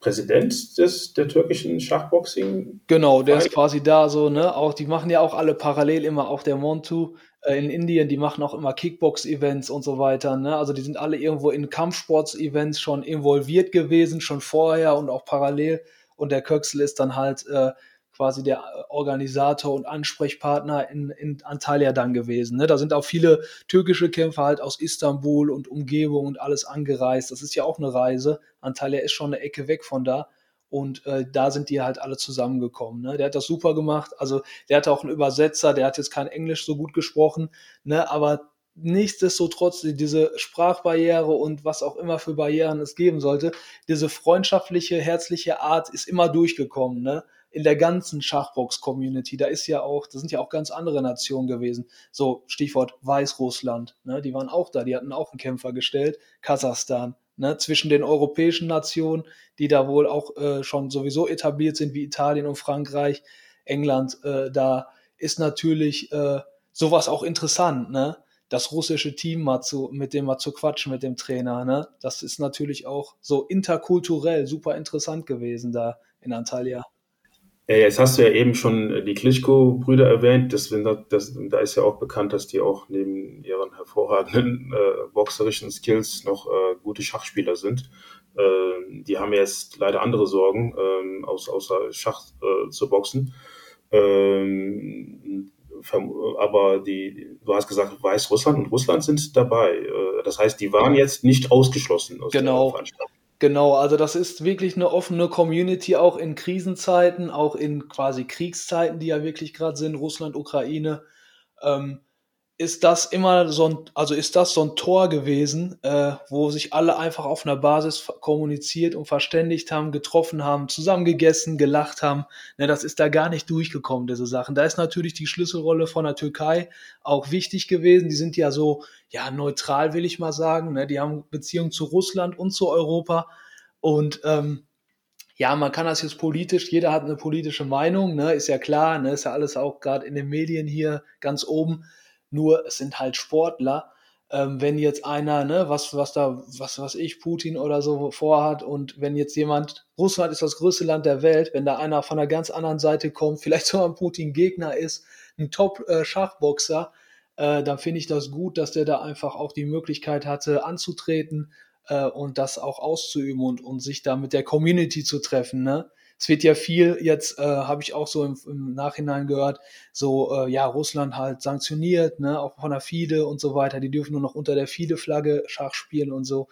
Speaker 3: Präsident des, der türkischen Schachboxing.
Speaker 1: Genau, der ist quasi da so, ne? Auch, die machen ja auch alle parallel immer, auch der Montu äh, in Indien, die machen auch immer Kickbox-Events und so weiter, ne? Also die sind alle irgendwo in Kampfsports-Events schon involviert gewesen, schon vorher und auch parallel. Und der Köxel ist dann halt äh, quasi der Organisator und Ansprechpartner in, in Antalya dann gewesen. Ne? Da sind auch viele türkische Kämpfer halt aus Istanbul und Umgebung und alles angereist. Das ist ja auch eine Reise. Antalya ist schon eine Ecke weg von da. Und äh, da sind die halt alle zusammengekommen. Ne? Der hat das super gemacht. Also der hatte auch einen Übersetzer, der hat jetzt kein Englisch so gut gesprochen, ne? aber nichtsdestotrotz diese Sprachbarriere und was auch immer für Barrieren es geben sollte, diese freundschaftliche, herzliche Art ist immer durchgekommen. Ne? In der ganzen Schachbox-Community. Da ist ja auch, da sind ja auch ganz andere Nationen gewesen. So, Stichwort Weißrussland, ne, die waren auch da, die hatten auch einen Kämpfer gestellt, Kasachstan, ne, zwischen den europäischen Nationen, die da wohl auch äh, schon sowieso etabliert sind, wie Italien und Frankreich, England, äh, da ist natürlich äh, sowas auch interessant, ne? Das russische Team mal zu, mit dem mal zu quatschen, mit dem Trainer, ne? Das ist natürlich auch so interkulturell super interessant gewesen da in Antalya.
Speaker 3: Jetzt hast du ja eben schon äh, die Klitschko-Brüder erwähnt. Das, das, da ist ja auch bekannt, dass die auch neben ihren hervorragenden äh, boxerischen Skills noch äh, gute Schachspieler sind. Äh, die haben jetzt leider andere Sorgen, äh, aus, außer Schach äh, zu boxen. Ähm, aber die, du hast gesagt, Weißrussland und Russland sind dabei. Äh, das heißt, die waren jetzt nicht ausgeschlossen
Speaker 1: aus genau. der Veranstaltung. Genau, also das ist wirklich eine offene Community, auch in Krisenzeiten, auch in quasi Kriegszeiten, die ja wirklich gerade sind, Russland, Ukraine. Ähm, ist das immer so ein, also ist das so ein Tor gewesen, äh, wo sich alle einfach auf einer Basis kommuniziert und verständigt haben, getroffen haben, zusammengegessen, gelacht haben. Ne, das ist da gar nicht durchgekommen, diese Sachen. Da ist natürlich die Schlüsselrolle von der Türkei auch wichtig gewesen. Die sind ja so, ja, neutral, will ich mal sagen. Ne? Die haben Beziehungen zu Russland und zu Europa. Und ähm, ja, man kann das jetzt politisch, jeder hat eine politische Meinung, ne? ist ja klar, ne? ist ja alles auch gerade in den Medien hier ganz oben. Nur es sind halt Sportler. Ähm, wenn jetzt einer, ne, was, was da, was, was ich, Putin oder so vorhat und wenn jetzt jemand, Russland ist das größte Land der Welt, wenn da einer von einer ganz anderen Seite kommt, <laughs> vielleicht sogar ein Putin-Gegner ist, ein Top-Schachboxer, äh, dann finde ich das gut, dass der da einfach auch die Möglichkeit hatte, anzutreten äh, und das auch auszuüben und, und sich da mit der Community zu treffen, ne? Es wird ja viel jetzt, äh, habe ich auch so im, im Nachhinein gehört, so äh, ja, Russland halt sanktioniert, ne, auch von der FIDE und so weiter. Die dürfen nur noch unter der FIDE-Flagge Schach spielen und so.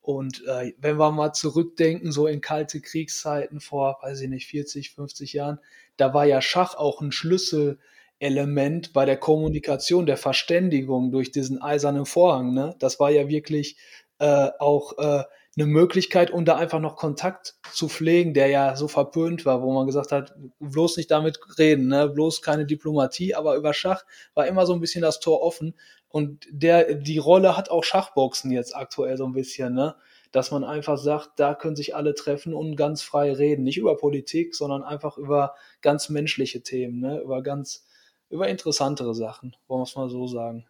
Speaker 1: Und äh, wenn wir mal zurückdenken, so in kalte Kriegszeiten vor, weiß ich nicht, 40, 50 Jahren, da war ja Schach auch ein Schlüsselelement bei der Kommunikation, der Verständigung durch diesen eisernen Vorhang. Ne? Das war ja wirklich äh, auch äh, eine Möglichkeit, um da einfach noch Kontakt zu pflegen, der ja so verpönt war, wo man gesagt hat, bloß nicht damit reden, ne? bloß keine Diplomatie, aber über Schach war immer so ein bisschen das Tor offen. Und der, die Rolle hat auch Schachboxen jetzt aktuell so ein bisschen, ne? Dass man einfach sagt, da können sich alle treffen und ganz frei reden. Nicht über Politik, sondern einfach über ganz menschliche Themen, ne? Über ganz, über interessantere Sachen, wollen wir es mal so sagen.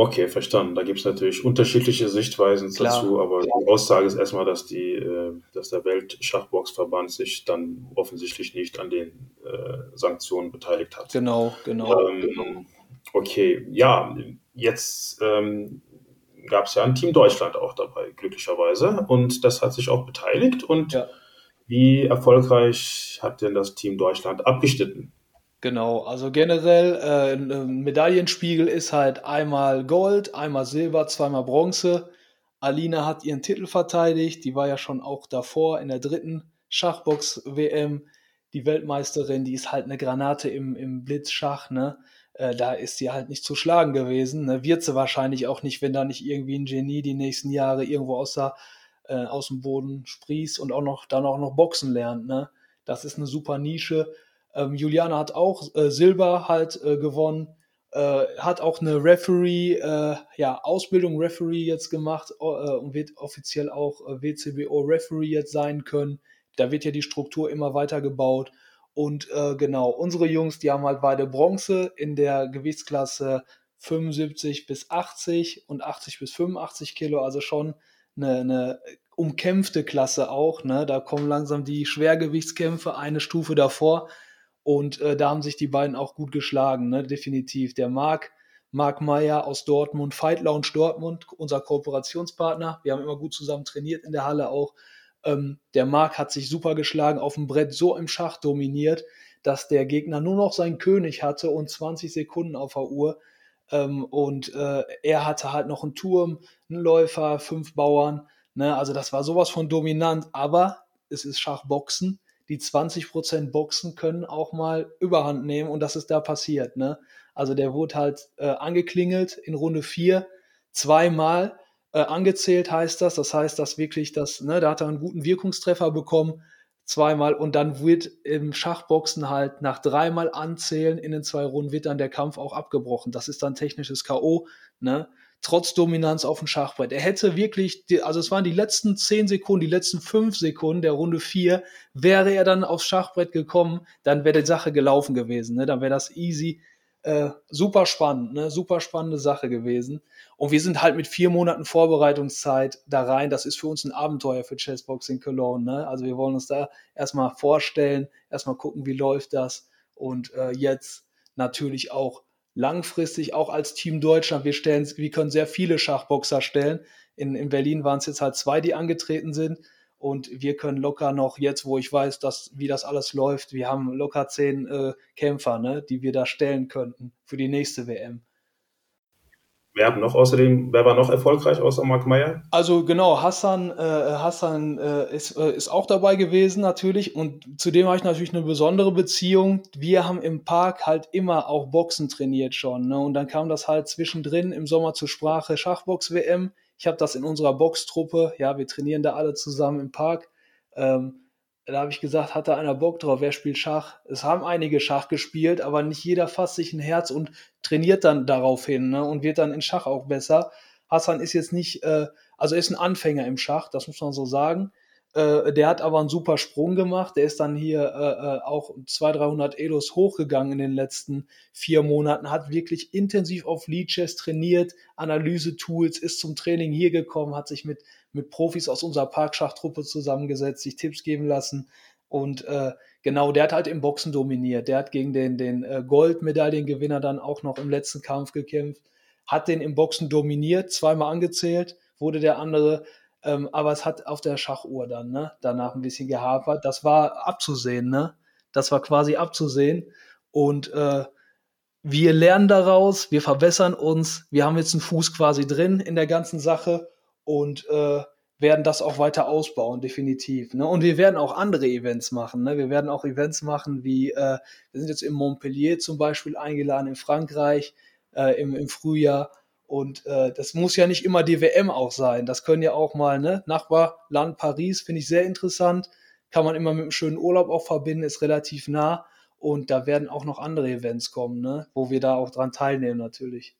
Speaker 3: Okay, verstanden. Da gibt es natürlich unterschiedliche Sichtweisen Klar. dazu, aber die Aussage ist erstmal, dass, die, äh, dass der Weltschachboxverband sich dann offensichtlich nicht an den äh, Sanktionen beteiligt hat.
Speaker 1: Genau, genau. Ähm,
Speaker 3: genau. Okay, ja, jetzt ähm, gab es ja ein Team Deutschland auch dabei, glücklicherweise, und das hat sich auch beteiligt. Und ja. wie erfolgreich hat denn das Team Deutschland abgeschnitten?
Speaker 1: Genau, also generell äh, ein Medaillenspiegel ist halt einmal Gold, einmal Silber, zweimal Bronze. Alina hat ihren Titel verteidigt, die war ja schon auch davor in der dritten Schachbox-WM. Die Weltmeisterin, die ist halt eine Granate im, im Blitzschach, ne? Äh, da ist sie halt nicht zu schlagen gewesen. Ne? Wird sie wahrscheinlich auch nicht, wenn da nicht irgendwie ein Genie die nächsten Jahre irgendwo aus, der, äh, aus dem Boden sprießt und auch noch dann auch noch Boxen lernt. Ne? Das ist eine super Nische ähm, Juliana hat auch äh, Silber halt äh, gewonnen, äh, hat auch eine Referee, äh, ja, Ausbildung Referee jetzt gemacht äh, und wird offiziell auch äh, WCBO Referee jetzt sein können. Da wird ja die Struktur immer weiter gebaut. Und genau, unsere Jungs, die haben halt beide Bronze in der Gewichtsklasse 75 bis 80 und 80 bis 85 Kilo, also schon eine, eine umkämpfte Klasse auch. Ne? Da kommen langsam die Schwergewichtskämpfe eine Stufe davor. Und äh, da haben sich die beiden auch gut geschlagen, ne? definitiv. Der Marc, Marc Meyer aus Dortmund, Fight Lounge Dortmund, unser Kooperationspartner. Wir haben immer gut zusammen trainiert in der Halle auch. Ähm, der Marc hat sich super geschlagen, auf dem Brett so im Schach dominiert, dass der Gegner nur noch seinen König hatte und 20 Sekunden auf der Uhr. Ähm, und äh, er hatte halt noch einen Turm, einen Läufer, fünf Bauern. Ne? Also das war sowas von dominant, aber es ist Schachboxen. Die 20% Boxen können auch mal Überhand nehmen und das ist da passiert. Ne? Also der wurde halt äh, angeklingelt in Runde 4, zweimal äh, angezählt heißt das. Das heißt, dass wirklich das, ne, da hat er einen guten Wirkungstreffer bekommen zweimal und dann wird im Schachboxen halt nach dreimal Anzählen in den zwei Runden wird dann der Kampf auch abgebrochen. Das ist dann technisches K.O., ne? Trotz Dominanz auf dem Schachbrett. Er hätte wirklich, also es waren die letzten zehn Sekunden, die letzten fünf Sekunden der Runde vier, wäre er dann aufs Schachbrett gekommen, dann wäre die Sache gelaufen gewesen. Ne? Dann wäre das easy. Äh, super spannend, ne? super spannende Sache gewesen. Und wir sind halt mit vier Monaten Vorbereitungszeit da rein. Das ist für uns ein Abenteuer für Chessboxing Cologne. Ne? Also wir wollen uns da erstmal vorstellen, erstmal gucken, wie läuft das. Und äh, jetzt natürlich auch langfristig, auch als Team Deutschland. Wir stellen, wir können sehr viele Schachboxer stellen. In, in Berlin waren es jetzt halt zwei, die angetreten sind. Und wir können locker noch, jetzt wo ich weiß, dass, wie das alles läuft, wir haben locker zehn äh, Kämpfer, ne, die wir da stellen könnten für die nächste WM.
Speaker 3: Wer noch außerdem, wer war noch erfolgreich außer Mark Meyer?
Speaker 1: Also genau, Hassan, äh, Hassan äh, ist, äh, ist auch dabei gewesen natürlich und zudem habe ich natürlich eine besondere Beziehung. Wir haben im Park halt immer auch Boxen trainiert schon ne? und dann kam das halt zwischendrin im Sommer zur Sprache Schachbox-WM. Ich habe das in unserer Boxtruppe, ja, wir trainieren da alle zusammen im Park. Ähm, da habe ich gesagt, hat da einer Bock drauf, wer spielt Schach? Es haben einige Schach gespielt, aber nicht jeder fasst sich ein Herz und trainiert dann darauf hin ne, und wird dann in Schach auch besser. Hassan ist jetzt nicht, äh, also ist ein Anfänger im Schach, das muss man so sagen. Äh, der hat aber einen super Sprung gemacht. Der ist dann hier äh, äh auch 200, 300 Elos hochgegangen in den letzten vier Monaten, hat wirklich intensiv auf Lead Chess trainiert, Analyse-Tools, ist zum Training hier gekommen, hat sich mit mit Profis aus unserer Parkschachtruppe zusammengesetzt, sich Tipps geben lassen. Und äh, genau, der hat halt im Boxen dominiert. Der hat gegen den, den äh, Goldmedaillengewinner dann auch noch im letzten Kampf gekämpft, hat den im Boxen dominiert, zweimal angezählt, wurde der andere, ähm, aber es hat auf der Schachuhr dann ne, danach ein bisschen gehapert. Das war abzusehen, ne? Das war quasi abzusehen. Und äh, wir lernen daraus, wir verbessern uns, wir haben jetzt einen Fuß quasi drin in der ganzen Sache und äh, werden das auch weiter ausbauen, definitiv. Ne? Und wir werden auch andere Events machen. Ne? Wir werden auch Events machen, wie äh, wir sind jetzt in Montpellier zum Beispiel eingeladen, in Frankreich äh, im, im Frühjahr. Und äh, das muss ja nicht immer die WM auch sein. Das können ja auch mal, ne? Nachbarland Paris finde ich sehr interessant. Kann man immer mit einem schönen Urlaub auch verbinden, ist relativ nah. Und da werden auch noch andere Events kommen, ne? wo wir da auch dran teilnehmen natürlich.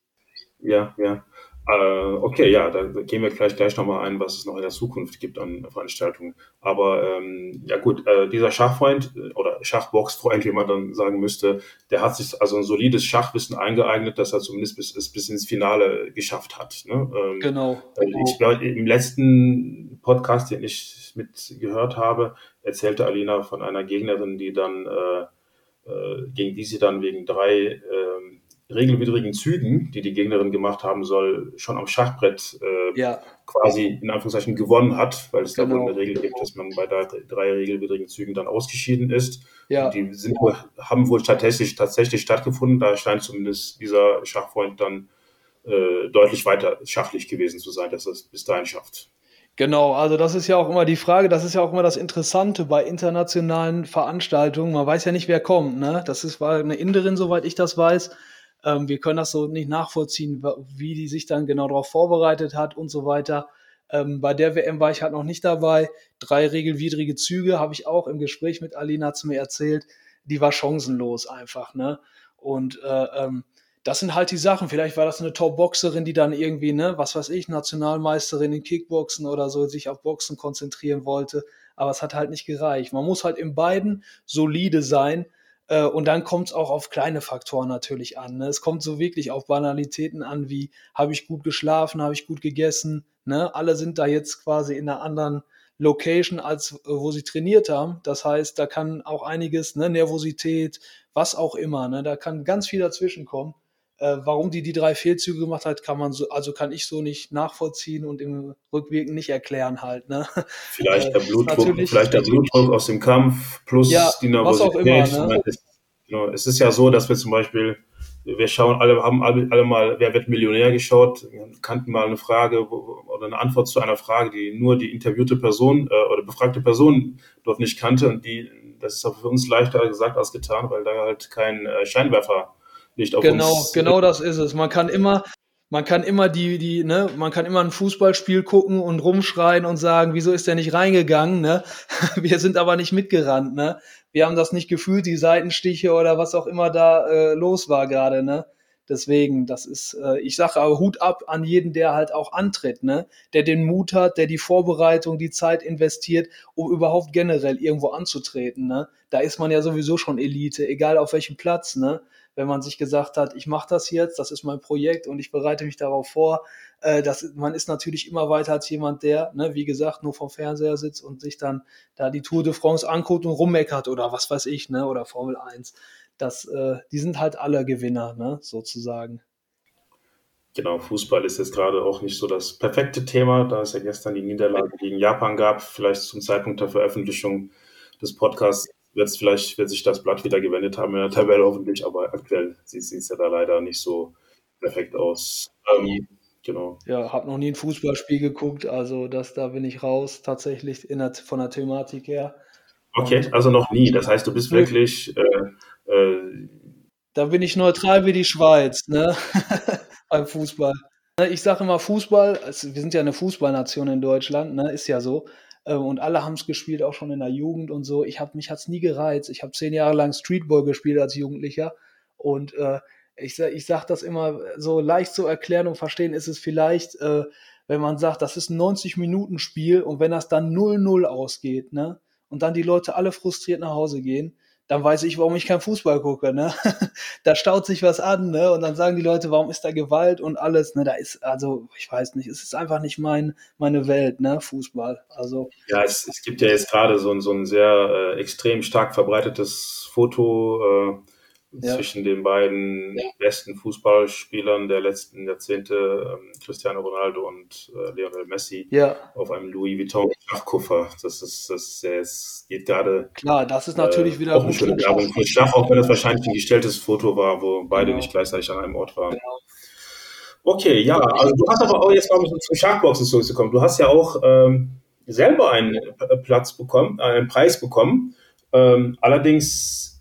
Speaker 3: Ja, ja. Äh, okay, ja, da gehen wir gleich, gleich nochmal ein, was es noch in der Zukunft gibt an Veranstaltungen. Aber ähm, ja gut, äh, dieser Schachfreund äh, oder Schachboxfreund, wie man dann sagen müsste, der hat sich also ein solides Schachwissen eingeeignet, dass er zumindest bis, bis ins Finale geschafft hat. Ne? Ähm,
Speaker 1: genau.
Speaker 3: genau. Ich glaube, im letzten Podcast, den ich mitgehört habe, erzählte Alina von einer Gegnerin, die dann äh, äh, gegen die sie dann wegen drei äh, regelwidrigen Zügen, die die Gegnerin gemacht haben soll, schon am Schachbrett äh, ja. quasi in Anführungszeichen gewonnen hat, weil es genau. da wohl eine Regel gibt, dass man bei drei, drei regelwidrigen Zügen dann ausgeschieden ist. Ja. Und die sind, haben wohl tatsächlich, tatsächlich stattgefunden. Da scheint zumindest dieser Schachfreund dann äh, deutlich weiter schachlich gewesen zu sein, dass er es bis dahin schafft.
Speaker 1: Genau, also das ist ja auch immer die Frage, das ist ja auch immer das Interessante bei internationalen Veranstaltungen. Man weiß ja nicht, wer kommt. Ne? Das ist, war eine Inderin, soweit ich das weiß. Ähm, wir können das so nicht nachvollziehen, wie die sich dann genau darauf vorbereitet hat und so weiter. Ähm, bei der WM war ich halt noch nicht dabei. Drei regelwidrige Züge habe ich auch im Gespräch mit Alina zu mir erzählt. Die war chancenlos einfach, ne? Und äh, ähm, das sind halt die Sachen. Vielleicht war das eine Top-Boxerin, die dann irgendwie, ne, was weiß ich, Nationalmeisterin in Kickboxen oder so, sich auf Boxen konzentrieren wollte. Aber es hat halt nicht gereicht. Man muss halt in beiden solide sein, Äh, und dann kommt es auch auf kleine Faktoren natürlich an. Ne? Es kommt so wirklich auf Banalitäten an, wie habe ich gut geschlafen, habe ich gut gegessen. Ne? Alle sind da jetzt quasi in einer anderen Location, als äh, wo sie trainiert haben. Das heißt, da kann auch einiges, ne, Nervosität, was auch immer, ne, da kann ganz viel dazwischen kommen. Äh, warum die die drei Fehlzüge gemacht hat, kann man so, also kann ich so nicht nachvollziehen und im Rückwirken nicht erklären halt. Ne?
Speaker 3: Vielleicht der Blutdruck, vielleicht der Blutdruck aus dem Kampf plus
Speaker 1: ja,
Speaker 3: die Nervosität. Was auch immer, ne? es, genau, es ist ja so, dass wir zum Beispiel wir schauen alle, haben alle, alle mal, wer wird Millionär geschaut, kannten mal eine Frage wo, oder eine Antwort zu einer Frage, die nur die interviewte Person äh, oder befragte Person dort nicht kannte und die, das ist auch für uns leichter gesagt als getan, weil da halt kein äh, Scheinwerfer nicht auf
Speaker 1: genau,
Speaker 3: uns.
Speaker 1: Genau, genau das ist es. Man kann immer, man kann immer die, die, ne, man kann immer ein Fußballspiel gucken und rumschreien und sagen, wieso ist der nicht reingegangen, ne? <laughs> Wir sind aber nicht mitgerannt, ne? Wir haben das nicht gefühlt, die Seitenstiche oder was auch immer da äh, los war gerade, ne? Deswegen, das ist, äh, ich sage aber Hut ab an jeden, der halt auch antritt, ne? Der den Mut hat, der die Vorbereitung, die Zeit investiert, um überhaupt generell irgendwo anzutreten, ne? Da ist man ja sowieso schon Elite, egal auf welchem Platz, ne? Wenn man sich gesagt hat, ich mache das jetzt, das ist mein Projekt und ich bereite mich darauf vor. Äh, das, man ist natürlich immer weiter als jemand, der, ne, wie gesagt, nur vom Fernseher sitzt und sich dann da die Tour de France anguckt und rummeckert oder was weiß ich, ne, oder Formel 1. Das, äh, die sind halt alle Gewinner, ne, sozusagen.
Speaker 3: Genau, Fußball ist jetzt gerade auch nicht so das perfekte Thema, da es ja gestern die Niederlage gegen Japan gab, vielleicht zum Zeitpunkt der Veröffentlichung des Podcasts wird vielleicht wird sich das Blatt wieder gewendet haben in der Tabelle hoffentlich, aber aktuell sieht es ja da leider nicht so perfekt aus. Ähm,
Speaker 1: genau. Ja, habe noch nie ein Fußballspiel geguckt, also das da bin ich raus tatsächlich der, von der Thematik her.
Speaker 3: Okay, Und, also noch nie. Das heißt, du bist wirklich. Äh, äh,
Speaker 1: da bin ich neutral wie die Schweiz, ne? <laughs> Beim Fußball. Ich sage immer Fußball, also wir sind ja eine Fußballnation in Deutschland, ne? Ist ja so. Ähm, und alle haben es gespielt, auch schon in der Jugend und so. Ich habe mich hat's nie gereizt. Ich habe zehn Jahre lang Streetball gespielt als Jugendlicher und äh, ich, ich sage das immer so leicht zu erklären und verstehen ist es vielleicht, äh, wenn man sagt, das ist ein 90-Minuten-Spiel und wenn das dann 0-0 ausgeht, ne? Und dann die Leute alle frustriert nach Hause gehen, dann weiß ich, warum ich kein Fußball gucke, ne? <laughs> da staut sich was an, ne? Und dann sagen die Leute, warum ist da Gewalt und alles, ne? Da ist, also, ich weiß nicht, es ist einfach nicht mein, meine Welt, ne? Fußball. Also.
Speaker 3: Ja, es, es gibt ja jetzt gerade so, so ein sehr äh, extrem stark verbreitetes Foto, äh, ja. zwischen den beiden ja. besten Fußballspielern der letzten Jahrzehnte, ähm, Cristiano Ronaldo und äh, Lionel Messi,
Speaker 1: ja.
Speaker 3: auf einem Louis Vuitton Schachkoffer. Das ist, das, das geht gerade.
Speaker 1: Klar, das ist natürlich äh, wieder
Speaker 3: auch eine schöne Werbung für Schach, auch wenn das wahrscheinlich ein gestelltes Foto war, wo beide genau. nicht gleichzeitig an einem Ort waren. Genau. Okay, ja, also du hast aber auch jetzt mal zum Schachboxen zurückzukommen. Du hast ja auch ähm, selber einen Platz bekommen, einen Preis bekommen. Ähm, allerdings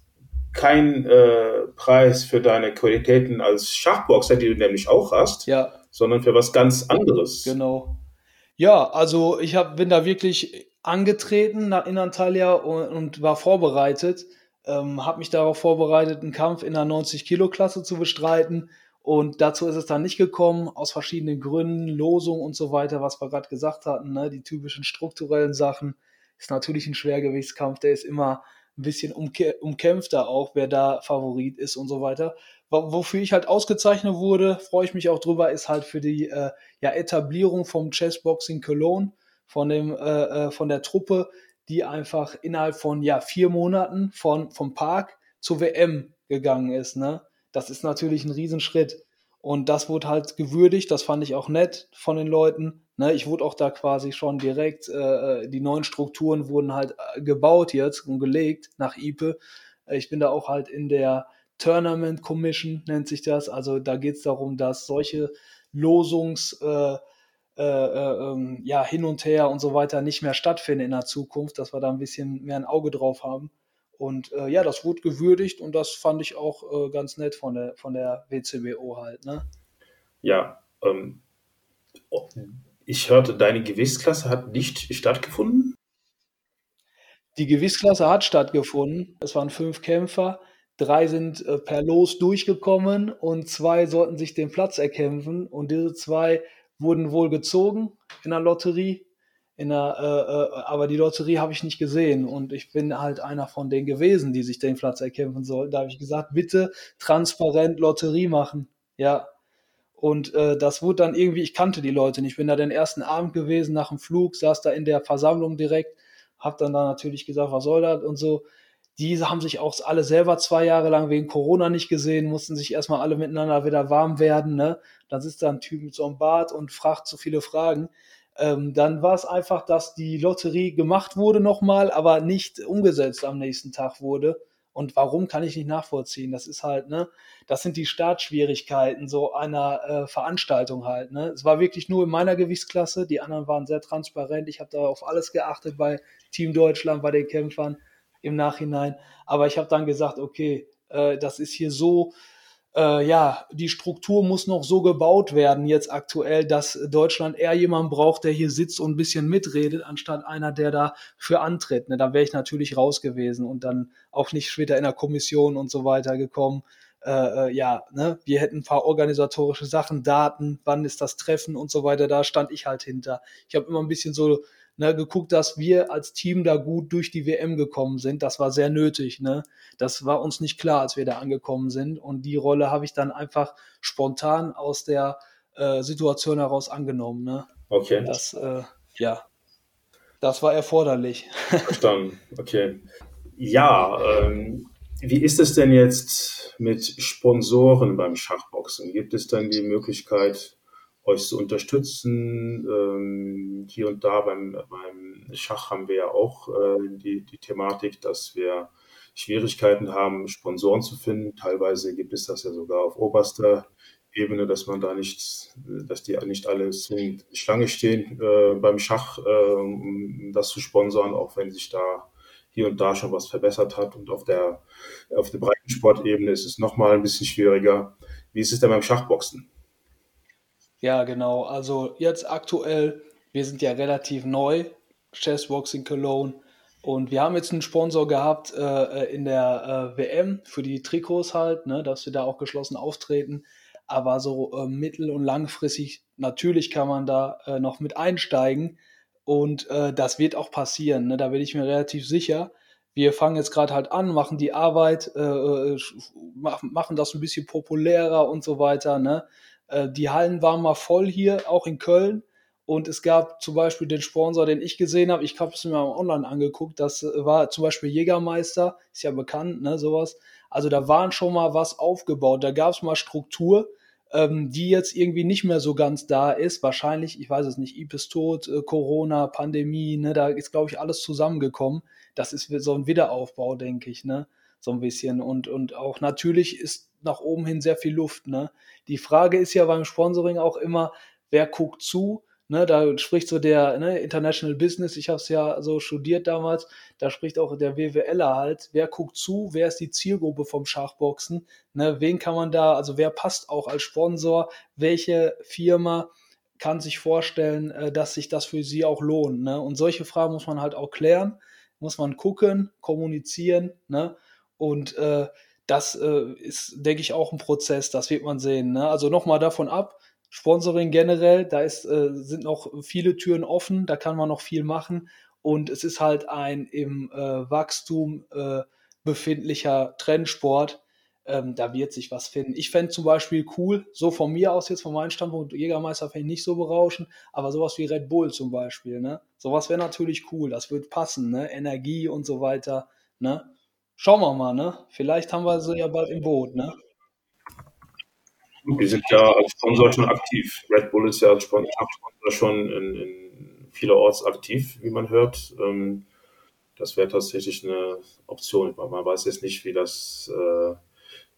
Speaker 3: kein äh, Preis für deine Qualitäten als Schachboxer, die du nämlich auch hast,
Speaker 1: ja.
Speaker 3: sondern für was ganz anderes.
Speaker 1: Genau. Ja, also ich hab, bin da wirklich angetreten in Antalya und, und war vorbereitet, ähm, habe mich darauf vorbereitet, einen Kampf in der 90-Kilo-Klasse zu bestreiten. Und dazu ist es dann nicht gekommen, aus verschiedenen Gründen, Losung und so weiter, was wir gerade gesagt hatten, ne? die typischen strukturellen Sachen. Ist natürlich ein Schwergewichtskampf, der ist immer ein bisschen umkämpfter auch, wer da Favorit ist und so weiter. Wofür ich halt ausgezeichnet wurde, freue ich mich auch drüber, ist halt für die äh, ja, Etablierung vom Chessboxing Cologne, von, dem, äh, äh, von der Truppe, die einfach innerhalb von ja, vier Monaten von, vom Park zur WM gegangen ist. Ne? Das ist natürlich ein Riesenschritt. Und das wurde halt gewürdigt, das fand ich auch nett von den Leuten. Ne, ich wurde auch da quasi schon direkt, äh, äh die neuen Strukturen wurden halt äh, gebaut jetzt und gelegt nach IPE. Äh, ich bin da auch halt in der Tournament Commission, nennt sich das. Also da geht es darum, dass solche Losungs, äh, äh, ähm, ja, hin und her und so weiter nicht mehr stattfinden in der Zukunft, dass wir da ein bisschen mehr ein Auge drauf haben. Und äh, ja, das wurde gewürdigt und das fand ich auch äh, ganz nett von der, von der WCBO halt. Ne?
Speaker 3: Ja, ähm, ich hörte, deine Gewichtsklasse hat nicht stattgefunden?
Speaker 1: Die Gewichtsklasse hat stattgefunden. Es waren fünf Kämpfer. Drei sind äh, per Los durchgekommen und zwei sollten sich den Platz erkämpfen. Und diese zwei wurden wohl gezogen in der Lotterie. in der, äh, äh, aber die Lotterie habe ich nicht gesehen und ich bin halt einer von denen gewesen, die sich den Platz erkämpfen sollten. Da habe ich gesagt, bitte transparent Lotterie machen. Ja. Und äh, das wurde dann irgendwie, ich kannte die Leute nicht. Ich bin da den ersten Abend gewesen nach dem Flug, saß da in der Versammlung direkt, habe dann da natürlich gesagt, was soll das und so. Diese haben sich auch alle selber zwei Jahre lang wegen Corona nicht gesehen, mussten sich erstmal alle miteinander wieder warm werden. Ne? Dann sitzt da ein Typ mit so einem Bart und fragt so viele Fragen. Ähm, dann war es einfach, dass die Lotterie gemacht wurde nochmal, aber nicht umgesetzt am nächsten Tag wurde. Und warum kann ich nicht nachvollziehen? Das ist halt, ne, das sind die Startschwierigkeiten so einer äh, Veranstaltung halt. Ne? Es war wirklich nur in meiner Gewichtsklasse, die anderen waren sehr transparent. Ich habe da auf alles geachtet bei Team Deutschland, bei den Kämpfern im Nachhinein. Aber ich habe dann gesagt, okay, äh, das ist hier so, äh, ja, die Struktur muss noch so gebaut werden jetzt aktuell, dass Deutschland eher jemanden braucht, der hier sitzt und ein bisschen mitredet, anstatt einer, der da für antritt. Ne, da wäre ich natürlich raus gewesen und dann auch nicht später in der Kommission und so weiter gekommen. Äh, äh, ja, ne, wir hätten ein paar organisatorische Sachen, Daten, wann ist das Treffen und so weiter, da stand ich halt hinter. Ich habe immer ein bisschen so ne, geguckt, dass wir als Team da gut durch die WM gekommen sind. Das war sehr nötig. Ne? Das war uns nicht klar, als wir da angekommen sind. Und die Rolle habe ich dann einfach spontan aus der äh, Situation heraus angenommen. Ne?
Speaker 3: Okay.
Speaker 1: Das, äh, ja, das war erforderlich. <laughs>
Speaker 3: Verstanden. Okay. Ja, ähm, wie ist es denn jetzt mit Sponsoren beim Schachboxen? Gibt es dann die Möglichkeit, euch zu unterstützen. Ähm, hier und da beim, beim Schach haben wir ja auch äh, die, die Thematik, dass wir Schwierigkeiten haben, Sponsoren zu finden. Teilweise gibt es das ja sogar auf oberster Ebene, dass man da nicht, dass die nicht alle zwingend Schlange stehen äh, beim Schach, äh, um das zu sponsern, auch wenn sich da hier und da schon was verbessert hat. Und auf der, auf der Breitensportebene ist es nochmal ein bisschen schwieriger. Wie ist es denn beim Schachboxen?
Speaker 1: Ja, genau. Also jetzt aktuell, wir sind ja relativ neu, Chessboxing Cologne. Und wir haben jetzt einen Sponsor gehabt äh, in der äh, WM für die Trikots halt, ne, dass wir da auch geschlossen auftreten. Aber so äh, mittel- und langfristig, natürlich kann man da äh, noch mit einsteigen. Und äh, das wird auch passieren, ne, da bin ich mir relativ sicher. Wir fangen jetzt gerade halt an, machen die Arbeit, äh, äh machen das ein bisschen populärer und so weiter. Ne? Äh, die Hallen waren mal voll hier, auch in Köln. Und es gab zum Beispiel den Sponsor, den ich gesehen habe. Ich habe es mir mal online angeguckt. Das äh, war zum Beispiel Jägermeister, ist ja bekannt, ne, sowas. Also da waren schon mal was aufgebaut. Da gab es mal Struktur, ähm, die jetzt irgendwie nicht mehr so ganz da ist. Wahrscheinlich, ich weiß es nicht, IPES tot, äh, Corona, Pandemie, ne, da ist, glaube ich, alles zusammengekommen. Das ist so ein Wiederaufbau, denke ich, ne? So ein bisschen. Und, und auch natürlich ist nach oben hin sehr viel Luft. Ne? Die Frage ist ja beim Sponsoring auch immer, wer guckt zu? Ne, da spricht so der ne, International Business, ich habe es ja so studiert damals, da spricht auch der WWLer halt, wer guckt zu, wer ist die Zielgruppe vom Schachboxen, ne, wen kann man da, also wer passt auch als Sponsor, welche Firma kann sich vorstellen, äh, dass sich das für sie auch lohnt. Ne? Und solche Fragen muss man halt auch klären, muss man gucken, kommunizieren, ne? Und äh, das äh, ist, denke ich, auch ein Prozess, das wird man sehen. Ne? Also nochmal davon ab, Sponsoring generell, da ist, äh, sind noch viele Türen offen, da kann man noch viel machen und es ist halt ein im äh, Wachstum äh, befindlicher Trendsport. Ähm, da wird sich was finden. Ich fände zum Beispiel cool, so von mir aus jetzt, von meinem Standpunkt, Jägermeister fände ich nicht so berauschend, aber sowas wie Red Bull zum Beispiel, ne? Sowas wäre natürlich cool, das würde passen, ne? Energie und so weiter, ne? Schauen wir mal, ne? Vielleicht haben wir sie ja bald im Boot, ne?
Speaker 3: Wir sind ja als Sponsor schon aktiv. Red Bull ist ja als Sponsor schon in, in vielerorts aktiv, wie man hört. Ähm, das wäre tatsächlich eine Option. Man weiß jetzt nicht, wie das, äh,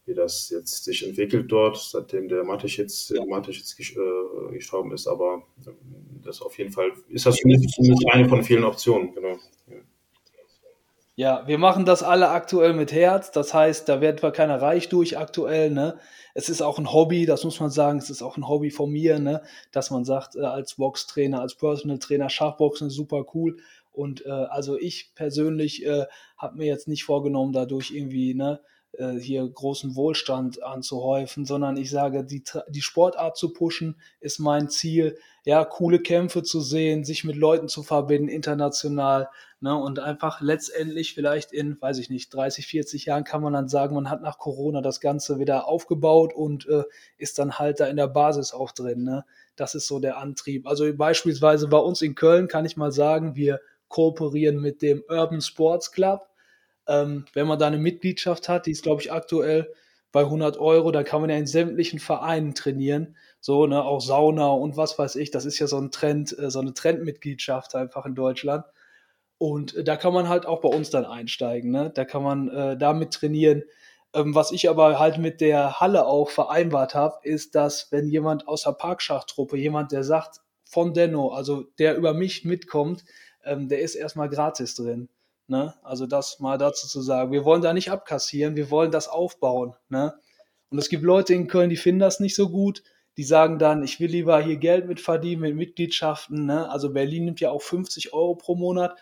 Speaker 3: wie das jetzt sich entwickelt dort, seitdem der Matic jetzt, ja. jetzt äh, gestorben ist. Aber ähm, das auf jeden Fall ist das zumindest eine von vielen Optionen. Genau. Ja.
Speaker 1: Wir machen das alle aktuell mit Herz. Das heißt, da wird zwar keiner reich durch aktuell, ne? Es ist auch ein Hobby, das muss man sagen. Es ist auch ein Hobby von mir, ne? Dass man sagt, äh, als Boxtrainer, als Personal Trainer, Schachboxen ist super cool. Und äh, also ich persönlich äh, habe mir jetzt nicht vorgenommen, dadurch irgendwie ne, hier großen Wohlstand anzuhäufen, sondern ich sage, die, die Sportart zu pushen ist mein Ziel, ja, coole Kämpfe zu sehen, sich mit Leuten zu verbinden, international, ne, und einfach letztendlich vielleicht in, weiß ich nicht, 30, 40 Jahren kann man dann sagen, man hat nach Corona das Ganze wieder aufgebaut und äh, ist dann halt da in der Basis auch drin, ne. Das ist so der Antrieb. Also beispielsweise bei uns in Köln kann ich mal sagen, wir kooperieren mit dem Urban Sports Club. Ähm, wenn man da eine Mitgliedschaft hat, die ist, glaube ich, aktuell bei 100 Euro, dann kann man ja in sämtlichen Vereinen trainieren. So, ne, auch Sauna und was weiß ich. Das ist ja so ein Trend, äh, so eine Trendmitgliedschaft einfach in Deutschland. Und äh, da kann man halt auch bei uns dann einsteigen. Ne? Da kann man äh, damit trainieren. Ähm, was ich aber halt mit der Halle auch vereinbart habe, ist, dass wenn jemand aus der Parkschachttruppe, jemand, der sagt von Denno, also der über mich mitkommt, ähm, der ist erstmal gratis drin. Ne? Also das mal dazu zu sagen. Wir wollen da nicht abkassieren, wir wollen das aufbauen. Ne? Und es gibt Leute in Köln, die finden das nicht so gut. Die sagen dann, ich will lieber hier Geld mit verdienen, mit Mitgliedschaften. Ne? Also Berlin nimmt ja auch 50 Euro pro Monat.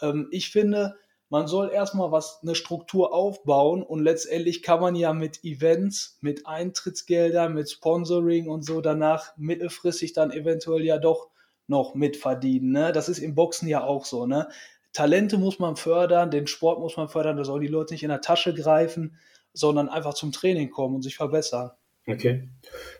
Speaker 1: Ähm, ich finde, man soll erstmal was, eine Struktur aufbauen und letztendlich kann man ja mit Events, mit Eintrittsgeldern, mit Sponsoring und so danach mittelfristig dann eventuell ja doch noch mitverdienen. Ne? Das ist im Boxen ja auch so. Ne? Talente muss man fördern, den Sport muss man fördern, da sollen die Leute nicht in der Tasche greifen, sondern einfach zum Training kommen und sich verbessern.
Speaker 3: Okay.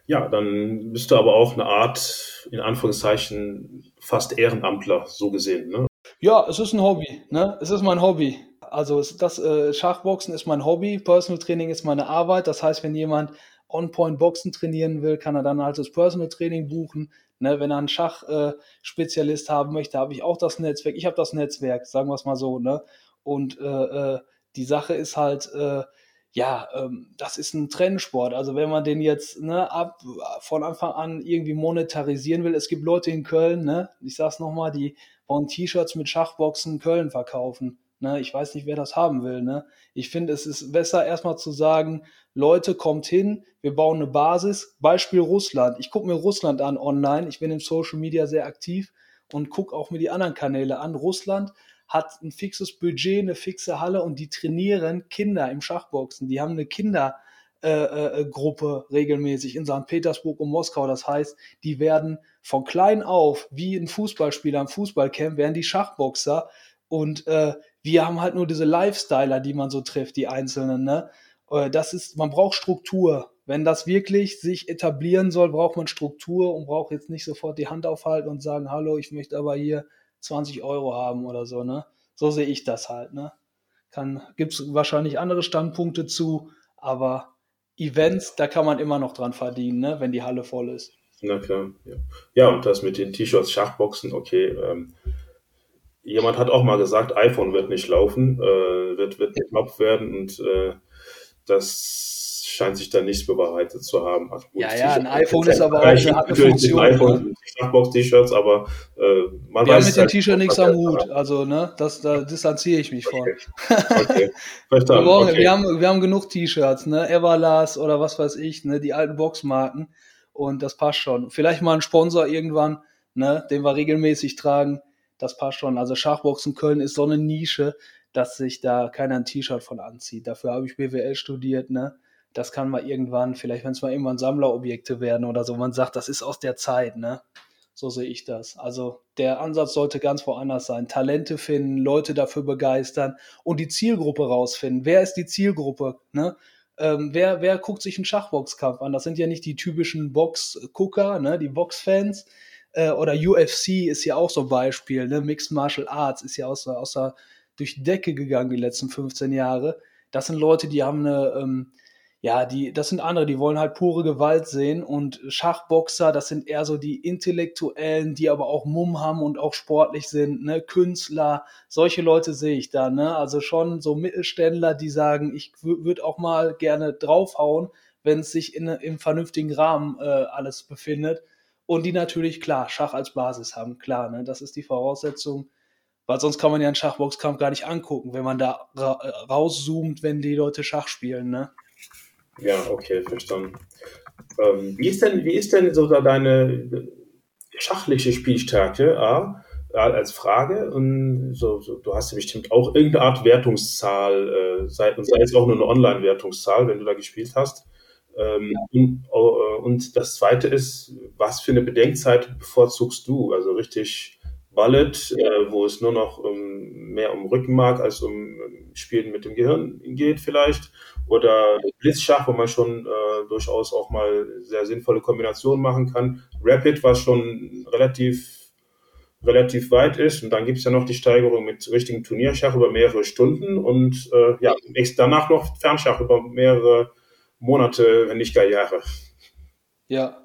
Speaker 3: Ja, dann bist du aber auch eine Art, in Anführungszeichen, fast Ehrenamtler, so gesehen, ne?
Speaker 1: Ja, es ist ein Hobby, ne? Es ist mein Hobby. Also das äh, Schachboxen ist mein Hobby, Personal Training ist meine Arbeit. Das heißt, wenn jemand On-Point Boxen trainieren will, kann er dann halt das Personal Training buchen. Ne, wenn er einen Schachspezialist äh, haben möchte, habe ich auch das Netzwerk. Ich habe das Netzwerk, sagen wir es mal so. Ne? Und äh, äh, die Sache ist halt, äh, ja, ähm, das ist ein Trendsport. Also wenn man den jetzt ne, ab von Anfang an irgendwie monetarisieren will, es gibt Leute in Köln, ne, ich sag's nochmal, die wollen T-Shirts mit Schachboxen Köln verkaufen. Ne? Ich weiß nicht, wer das haben will. Ne? Ich finde, es ist besser, erstmal zu sagen, Leute, kommt hin, wir bauen eine Basis. Beispiel Russland. Ich gucke mir Russland an online. Ich bin im Social Media sehr aktiv und gucke auch mir die anderen Kanäle an. Russland hat ein fixes Budget, eine fixe Halle und die trainieren Kinder im Schachboxen. Die haben eine Kindergruppe äh, äh, regelmäßig in St. Petersburg und Moskau. Das heißt, die werden von klein auf, wie ein Fußballspieler im Fußballcamp, werden die Schachboxer und äh, wir haben halt nur diese Lifestyler, die man so trifft, die Einzelnen. Ne? Äh, das ist, man braucht Struktur. Wenn das wirklich sich etablieren soll, braucht man Struktur und braucht jetzt nicht sofort die Hand aufhalten und sagen, hallo, ich möchte aber hier 20 Euro haben oder so. Ne? So sehe ich das halt. Ne? Gibt es wahrscheinlich andere Standpunkte zu, aber Events, da kann man immer noch dran verdienen, ne? wenn die Halle voll ist.
Speaker 3: Na klar, ja. Ja, und das mit den T-Shirts, Schachboxen, okay. Ähm, jemand hat auch mal gesagt, iPhone wird nicht laufen, äh, wird, wird nicht Knopf werden und äh, das scheint sich dann nicht bewahrheitet zu haben.
Speaker 1: Also gut, ja, ja, ein iPhone ist aber auch eine, eine Funktion. Ein iPhone,
Speaker 3: ne? T-Shirts, aber äh,
Speaker 1: man Wir weiß haben mit dem halt T-Shirt nichts am Hut, also ne, das, da distanziere ich mich okay. von. Okay, <laughs> verstanden. wir, okay. wir, haben, wir haben genug T-Shirts, ne, Everlast oder was weiß ich, ne, die alten Boxmarken und das passt schon. Vielleicht mal ein Sponsor irgendwann, ne, den wir regelmäßig tragen, das passt schon. Also Schachboxen Köln ist so eine Nische, dass sich da keiner ein T-Shirt von anzieht. Dafür habe ich BWL studiert, ne? Das kann mal irgendwann, vielleicht wenn es mal irgendwann Sammlerobjekte werden oder so, man sagt, das ist aus der Zeit, ne? So sehe ich das. Also der Ansatz sollte ganz woanders sein. Talente finden, Leute dafür begeistern und die Zielgruppe rausfinden. Wer ist die Zielgruppe? Ne? Ähm, wer, wer guckt sich einen Schachboxkampf an? Das sind ja nicht die typischen Boxgucker, ne? die Boxfans, äh, oder UFC ist ja auch so ein Beispiel, ne? Mixed Martial Arts ist ja aus der, durch die Decke gegangen die letzten 15 Jahre. Das sind Leute, die haben eine, ähm, ja, die, das sind andere, die wollen halt pure Gewalt sehen und Schachboxer, das sind eher so die Intellektuellen, die aber auch Mumm haben und auch sportlich sind, ne, Künstler, solche Leute sehe ich da, ne, also schon so Mittelständler, die sagen, ich würde auch mal gerne draufhauen, wenn es sich in, im vernünftigen Rahmen äh, alles befindet und die natürlich, klar, Schach als Basis haben, klar, ne? das ist die Voraussetzung, weil sonst kann man ja einen Schachboxkampf gar nicht angucken, wenn man da ra rauszoomt, wenn die Leute Schach spielen, ne?
Speaker 3: Ja, okay, verstanden. Ähm, wie, ist denn, wie ist denn so da deine schachliche Spielstärke? A? als Frage, und so, so, du hast ja bestimmt auch irgendeine Art Wertungszahl, äh, sei, und sei es auch nur eine Online-Wertungszahl, wenn du da gespielt hast. Ähm, ja. und, äh, und, das zweite ist, was für eine Bedenkzeit bevorzugst du? Also richtig Wallet, äh, wo es nur noch um, mehr um Rückenmark als um Spielen mit dem Gehirn geht vielleicht. Oder Blitzschach, wo man schon äh, durchaus auch mal sehr sinnvolle Kombinationen machen kann. Rapid, was schon relativ relativ weit ist. Und dann gibt es ja noch die Steigerung mit richtigen Turnierschach über mehrere Stunden und äh, ja, danach noch Fernschach über mehrere Monate, wenn nicht gar Jahre.
Speaker 1: Ja.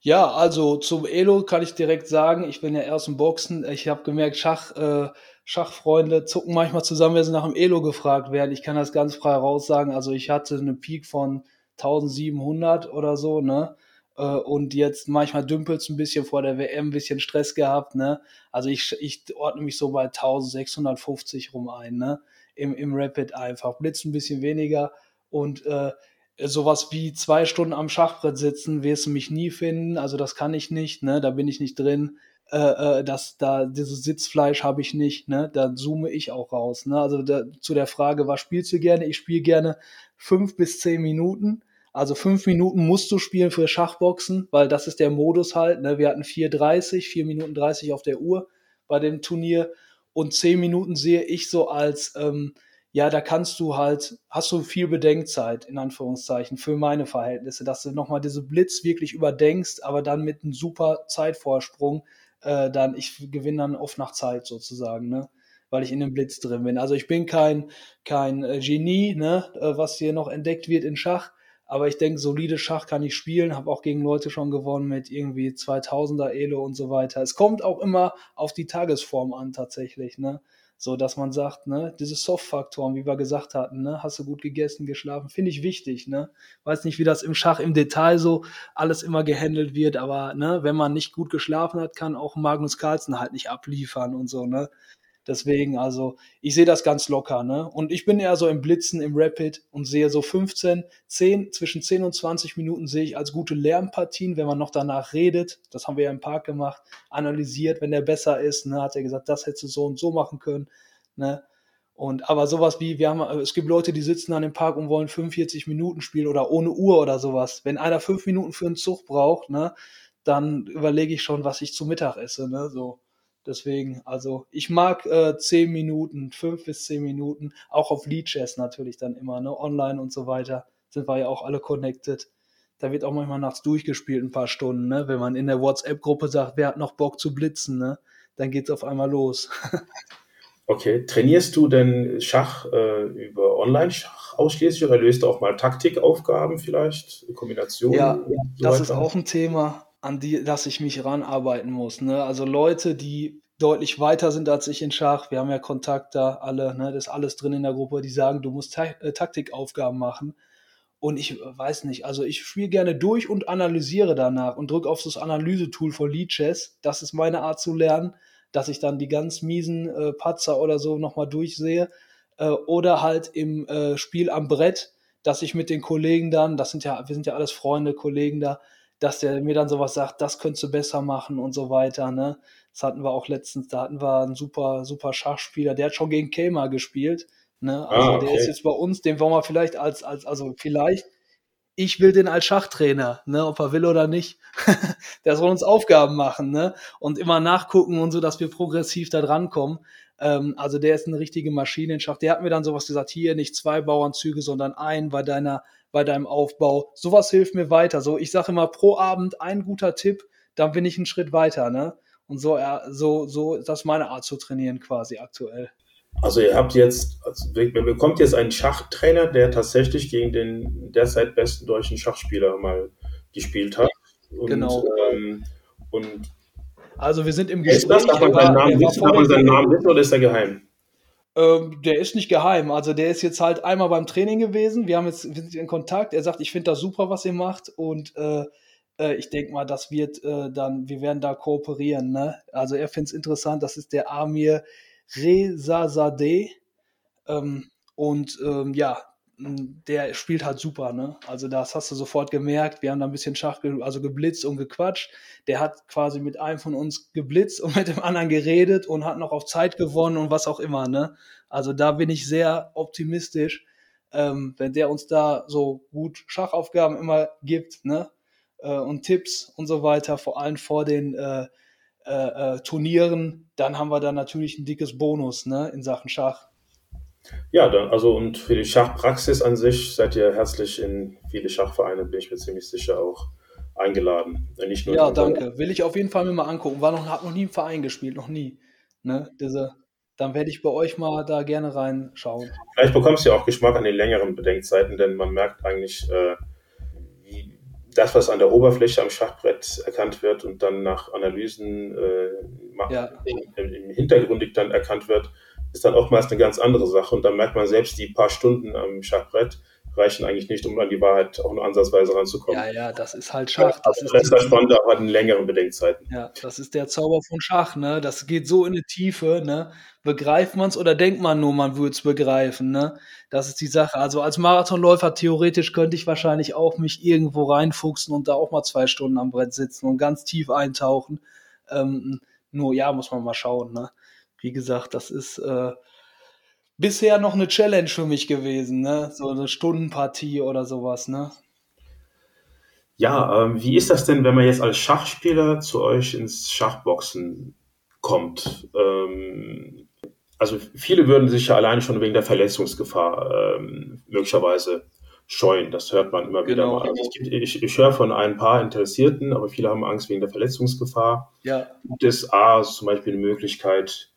Speaker 1: Ja, also zum Elo kann ich direkt sagen, ich bin ja erst im Boxen. Ich habe gemerkt, Schach, äh, Schachfreunde zucken manchmal zusammen, wenn sie nach dem Elo gefragt werden. Ich kann das ganz frei raussagen. Also ich hatte eine Peak von 1700 oder so, ne? Äh, und jetzt manchmal dümpelt es ein bisschen vor der WM, ein bisschen Stress gehabt, ne? Also ich, ich ordne mich so bei 1650 rum ein, ne? Im, im Rapid einfach. Blitz ein bisschen weniger und äh, sowas wie zwei Stunden am Schachbrett sitzen, wirst du mich nie finden. Also das kann ich nicht, ne? Da bin ich nicht drin. Äh, äh, das, da, dieses Sitzfleisch habe ich nicht, ne? Da zoome ich auch raus. Ne? Also da, zu der Frage, was spielst du gerne? Ich spiele gerne fünf bis zehn Minuten also fünf Minuten musst du spielen für Schachboxen, weil das ist der Modus halt. Ne? Wir hatten 4,30, 4 Minuten 30 auf der Uhr bei dem Turnier. Und zehn Minuten sehe ich so als, ähm, ja, da kannst du halt, hast du viel Bedenkzeit, in Anführungszeichen, für meine Verhältnisse, dass du nochmal diese Blitz wirklich überdenkst, aber dann mit einem super Zeitvorsprung, äh, dann, ich gewinne dann oft nach Zeit sozusagen, ne? weil ich in dem Blitz drin bin. Also ich bin kein, kein äh, Genie, ne, äh, was hier noch entdeckt wird in Schach, aber ich denke, solide Schach kann ich spielen, habe auch gegen Leute schon gewonnen mit irgendwie 2000er Elo und so weiter. Es kommt auch immer auf die Tagesform an tatsächlich, ne? So, dass man sagt, ne, diese Soft-Faktoren, wie wir gesagt hatten, ne, hast du gut gegessen, geschlafen, finde ich wichtig, ne? Weiß nicht, wie das im Schach im Detail so alles immer gehandelt wird, aber, ne, wenn man nicht gut geschlafen hat, kann auch Magnus Carlsen halt nicht abliefern und so, ne? Deswegen, also ich sehe das ganz locker, ne? Und ich bin eher so im Blitzen, im Rapid und sehe so 15, 10, zwischen 10 und 20 Minuten sehe ich als gute Lärmpartien, wenn man noch danach redet. Das haben wir ja im Park gemacht, analysiert, wenn der besser ist, ne, hat er gesagt, das hättest du so und so machen können, ne? Und aber sowas wie, wir haben, es gibt Leute, die sitzen dann im Park und wollen 45 Minuten spielen oder ohne Uhr oder sowas. Wenn einer fünf Minuten für einen Zug braucht, ne, dann überlege ich schon, was ich zu Mittag esse, ne, so. Deswegen, also ich mag äh, 10 Minuten, 5 bis 10 Minuten, auch auf Lead Chess natürlich dann immer, ne? Online und so weiter, sind wir ja auch alle connected. Da wird auch manchmal nachts durchgespielt, ein paar Stunden, ne? Wenn man in der WhatsApp-Gruppe sagt, wer hat noch Bock zu blitzen, ne? Dann geht's auf einmal los. <laughs>
Speaker 3: okay, trainierst du denn Schach äh, über Online-Schach ausschließlich oder löst du auch mal Taktikaufgaben vielleicht, Kombinationen?
Speaker 1: Ja, so das weiter? ist auch ein Thema an die, dass ich mich ranarbeiten muss. Ne? Also Leute, die deutlich weiter sind als ich in Schach, wir haben ja Kontakt da alle, ne? das ist alles drin in der Gruppe, die sagen, du musst Ta äh, Taktikaufgaben machen. Und ich weiß nicht, also ich spiele gerne durch und analysiere danach und drücke auf das Analysetool von Leadchess. Das ist meine Art zu lernen, dass ich dann die ganz miesen äh, Patzer oder so nochmal durchsehe. Äh, oder halt im äh, Spiel am Brett, dass ich mit den Kollegen dann, das sind ja, wir sind ja alles Freunde, Kollegen da, dass der mir dann sowas sagt, das könntest du besser machen und so weiter, ne? Das hatten wir auch letztens, da hatten wir einen super, super Schachspieler, der hat schon gegen Kemer gespielt, ne? Also ah, okay. der ist jetzt bei uns, den wollen wir vielleicht als, als, also vielleicht, ich will den als Schachtrainer, ne, ob er will oder nicht. <laughs> der soll uns Aufgaben machen, ne? Und immer nachgucken und so, dass wir progressiv da drankommen. Ähm, also der ist eine richtige Maschine in Schach. Der hat mir dann sowas gesagt, hier nicht zwei Bauernzüge, sondern ein bei deiner bei deinem Aufbau. Sowas hilft mir weiter. So, ich sage immer pro Abend ein guter Tipp, dann bin ich einen Schritt weiter, ne? Und so, so, so ist das meine Art zu trainieren quasi aktuell.
Speaker 3: Also ihr habt jetzt, also man bekommt jetzt einen Schachtrainer, der tatsächlich gegen den derzeit besten deutschen Schachspieler mal gespielt hat.
Speaker 1: Und, genau. Ähm,
Speaker 3: und
Speaker 1: also wir sind im Gespräch.
Speaker 3: Ist das, darf man seinen Namen seinen Namen wissen oder ist er geheim?
Speaker 1: Ähm, der ist nicht geheim. Also der ist jetzt halt einmal beim Training gewesen. Wir haben jetzt wir sind in Kontakt. Er sagt, ich finde das super, was ihr macht und äh, äh, ich denke mal, das wird äh, dann, wir werden da kooperieren. Ne? Also er findet es interessant. Das ist der Amir Rezazadeh. Ähm, und ähm, ja, der spielt halt super, ne? Also das hast du sofort gemerkt. Wir haben da ein bisschen Schach, ge also geblitzt und gequatscht. Der hat quasi mit einem von uns geblitzt und <laughs> mit dem anderen geredet und hat noch auf Zeit gewonnen und was auch immer, ne? Also da bin ich sehr optimistisch, ähm, wenn der uns da so gut Schachaufgaben immer gibt, ne? Äh, und Tipps und so weiter, vor allem vor den äh, äh, äh Turnieren, dann haben wir da natürlich ein dickes Bonus, ne? In Sachen Schach.
Speaker 3: Ja, dann, also und für die Schachpraxis an sich seid ihr herzlich in viele Schachvereine, bin ich mir ziemlich sicher auch eingeladen.
Speaker 1: Nicht nur ja, danke. Will ich auf jeden Fall mir mal angucken. War noch, hab noch nie im Verein gespielt, noch nie. Ne? Diese, dann werde ich bei euch mal da gerne reinschauen.
Speaker 3: Vielleicht bekommst du ja auch Geschmack an den längeren Bedenkzeiten, denn man merkt eigentlich, äh, wie das, was an der Oberfläche am Schachbrett erkannt wird und dann nach Analysen äh, ja. im, im Hintergrund dann erkannt wird, ist dann oftmals eine ganz andere Sache. Und dann merkt man selbst, die paar Stunden am Schachbrett reichen eigentlich nicht, um an die Wahrheit auch nur ansatzweise ranzukommen.
Speaker 1: Ja, ja, das ist halt Schach.
Speaker 3: Das, das ist das Spannende, aber in längeren Bedenkzeiten.
Speaker 1: Ja, das ist der Zauber von Schach, ne? Das geht so in die Tiefe, ne? Begreift man es oder denkt man nur, man würde es begreifen, ne? Das ist die Sache. Also als Marathonläufer theoretisch könnte ich wahrscheinlich auch mich irgendwo reinfuchsen und da auch mal zwei Stunden am Brett sitzen und ganz tief eintauchen. Ähm, nur ja, muss man mal schauen, ne? Wie gesagt, das ist äh, bisher noch eine Challenge für mich gewesen, ne? So eine Stundenpartie oder sowas, ne?
Speaker 3: Ja, ähm, wie ist das denn, wenn man jetzt als Schachspieler zu euch ins Schachboxen kommt? Ähm, also viele würden sich ja alleine schon wegen der Verletzungsgefahr ähm, möglicherweise scheuen. Das hört man immer wieder genau. mal. Also ich, ich, ich höre von ein paar Interessierten, aber viele haben Angst wegen der Verletzungsgefahr.
Speaker 1: Ja.
Speaker 3: Gibt es A, zum Beispiel die Möglichkeit,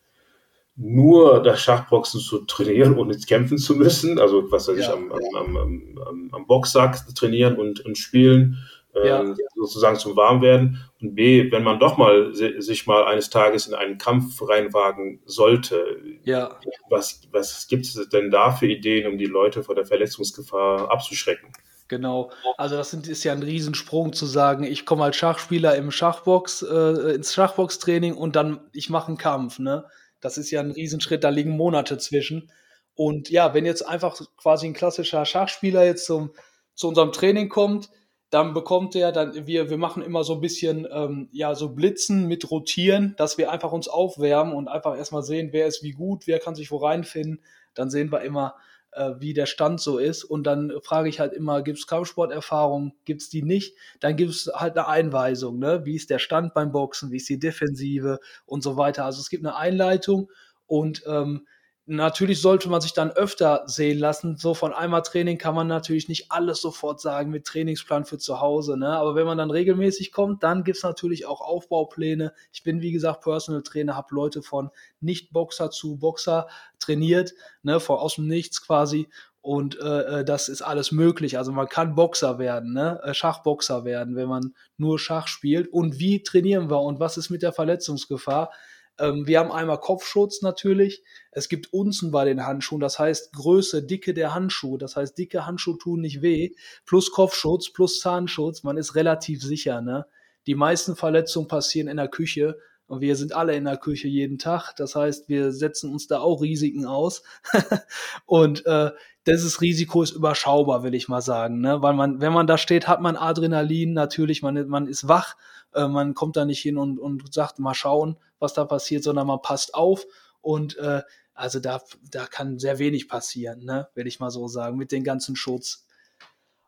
Speaker 3: nur das Schachboxen zu trainieren, ohne kämpfen zu müssen. Also was weiß ja. ich, am, am, am, am, Boxsack trainieren und, und spielen, äh, ja. sozusagen zum Warmwerden. Und B, wenn man doch mal sich mal eines Tages in einen Kampf reinwagen sollte,
Speaker 1: ja.
Speaker 3: was, was gibt es denn da für Ideen, um die Leute vor der Verletzungsgefahr abzuschrecken?
Speaker 1: Genau. Also das sind, ist ja ein Riesensprung zu sagen, ich komme als Schachspieler im Schachbox, äh, ins Schachboxtraining und dann ich mache einen Kampf, ne? Das ist ja ein Riesenschritt, da liegen Monate zwischen. Und ja, wenn jetzt einfach quasi ein klassischer Schachspieler jetzt zum, zu unserem Training kommt, dann bekommt er, dann wir, wir machen immer so ein bisschen ähm, ja so Blitzen mit Rotieren, dass wir einfach uns aufwärmen und einfach erstmal sehen, wer ist wie gut, wer kann sich wo reinfinden. Dann sehen wir immer, äh, wie der Stand so ist. Und dann frage ich halt immer, gibt es Kampfsporterfahrung? Gibt es die nicht? Dann gibt es halt eine Einweisung, ne? Wie ist der Stand beim Boxen? Wie ist die Defensive und so weiter? Also es gibt eine Einleitung und ähm, Natürlich sollte man sich dann öfter sehen lassen. So von einmal Training kann man natürlich nicht alles sofort sagen mit Trainingsplan für zu Hause. Ne? Aber wenn man dann regelmäßig kommt, dann gibt's natürlich auch Aufbaupläne. Ich bin, wie gesagt, Personal Trainer, habe Leute von Nicht-Boxer zu Boxer trainiert, ne? Vor, aus dem Nichts quasi. Und äh, äh, das ist alles möglich. Also man kann Boxer werden, ne? Äh, Schachboxer werden, wenn man nur Schach spielt. Und wie trainieren wir und was ist mit der Verletzungsgefahr? Ähm, wir haben einmal Kopfschutz natürlich. Es gibt Unzen bei den Handschuhen, das heißt Größe, Dicke der Handschuhe. Das heißt, dicke Handschuhe tun nicht weh. Plus Kopfschutz, plus Zahnschutz. Man ist relativ sicher. Ne? Die meisten Verletzungen passieren in der Küche. Und wir sind alle in der Küche jeden Tag. Das heißt, wir setzen uns da auch Risiken aus. <laughs> und äh, dieses Risiko ist überschaubar, will ich mal sagen. Ne? Weil man, wenn man da steht, hat man Adrenalin natürlich, man, man ist wach, äh, man kommt da nicht hin und, und sagt, mal schauen, was da passiert, sondern man passt auf. Und äh, also da, da kann sehr wenig passieren, ne? will ich mal so sagen, mit dem ganzen Schutz.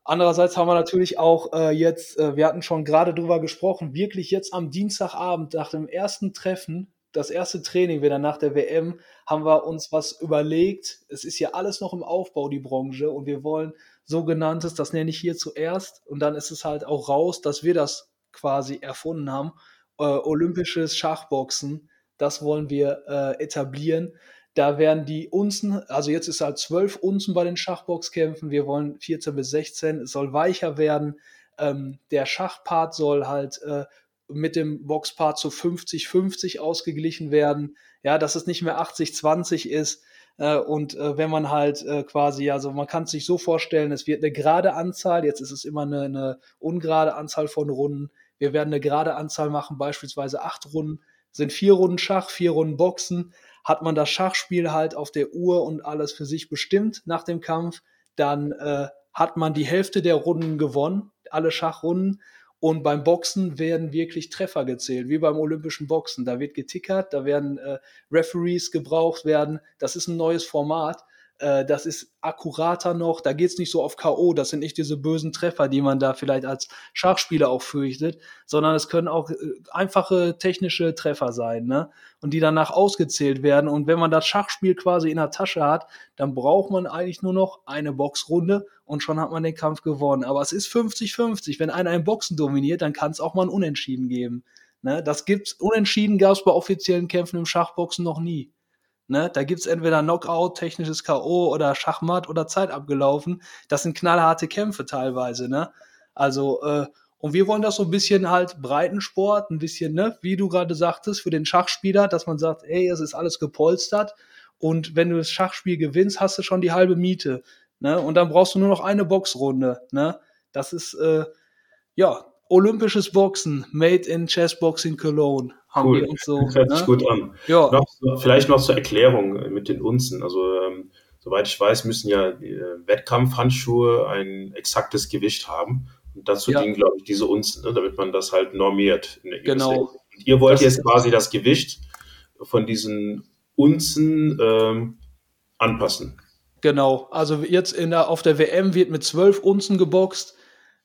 Speaker 1: Andererseits haben wir natürlich auch äh, jetzt, äh, wir hatten schon gerade drüber gesprochen, wirklich jetzt am Dienstagabend nach dem ersten Treffen, das erste Training wieder nach der WM, haben wir uns was überlegt. Es ist ja alles noch im Aufbau, die Branche, und wir wollen sogenanntes, das nenne ich hier zuerst, und dann ist es halt auch raus, dass wir das quasi erfunden haben, äh, olympisches Schachboxen. Das wollen wir äh, etablieren. Da werden die Unzen, also jetzt ist halt zwölf Unzen bei den Schachboxkämpfen. Wir wollen 14 bis 16. Es soll weicher werden. Ähm, der Schachpart soll halt äh, mit dem Boxpart zu 50-50 ausgeglichen werden. Ja, dass es nicht mehr 80-20 ist. Äh, und äh, wenn man halt äh, quasi, also man kann es sich so vorstellen, es wird eine gerade Anzahl, jetzt ist es immer eine, eine ungerade Anzahl von Runden. Wir werden eine gerade Anzahl machen, beispielsweise acht Runden, sind vier Runden Schach, vier Runden Boxen hat man das Schachspiel halt auf der Uhr und alles für sich bestimmt nach dem Kampf. dann äh, hat man die Hälfte der Runden gewonnen, alle Schachrunden. Und beim Boxen werden wirklich Treffer gezählt, wie beim olympischen Boxen. Da wird getickert, da werden äh, Referees gebraucht werden. Das ist ein neues Format. Äh, das ist akkurater noch, da geht's nicht so auf K.O., das sind nicht diese bösen Treffer, die man da vielleicht als Schachspieler auch fürchtet, sondern es können auch äh, einfache technische Treffer sein, ne? Und die danach ausgezählt werden. Und wenn man das Schachspiel quasi in der Tasche hat, dann braucht man eigentlich nur noch eine Boxrunde und schon hat man den Kampf gewonnen. Aber es ist 50-50. Wenn einer ein Boxen dominiert, dann kann es auch mal ein Unentschieden geben. Ne? Das gibt's, Unentschieden gab es bei offiziellen Kämpfen im Schachboxen noch nie. Ne? Da gibt's entweder Knockout, technisches K.O. oder Schachmatt oder Zeit abgelaufen. Das sind knallharte Kämpfe teilweise. Ne? Also, äh, und wir wollen das so ein bisschen halt Breitensport, ein bisschen, ne, wie du gerade sagtest, für den Schachspieler, dass man sagt, ey, es ist alles gepolstert. Und wenn du das Schachspiel gewinnst, hast du schon die halbe Miete. Ne? Und dann brauchst du nur noch eine Boxrunde. Ne? Das ist, äh, ja, olympisches Boxen, made in Chessboxing Cologne
Speaker 3: haben cool. wir uns so. Das hört ne? sich gut an. Ja. Noch, vielleicht noch zur Erklärung mit den Unzen. Also ähm, soweit ich weiß, müssen ja äh, Wettkampfhandschuhe ein exaktes Gewicht haben. Und dazu ja. dienen, glaube ich, diese Unzen, ne, damit man das halt normiert.
Speaker 1: genau.
Speaker 3: Und ihr wollt das jetzt quasi das Gewicht von diesen Unzen ähm, anpassen.
Speaker 1: Genau. Also jetzt in der, auf der WM wird mit zwölf Unzen geboxt.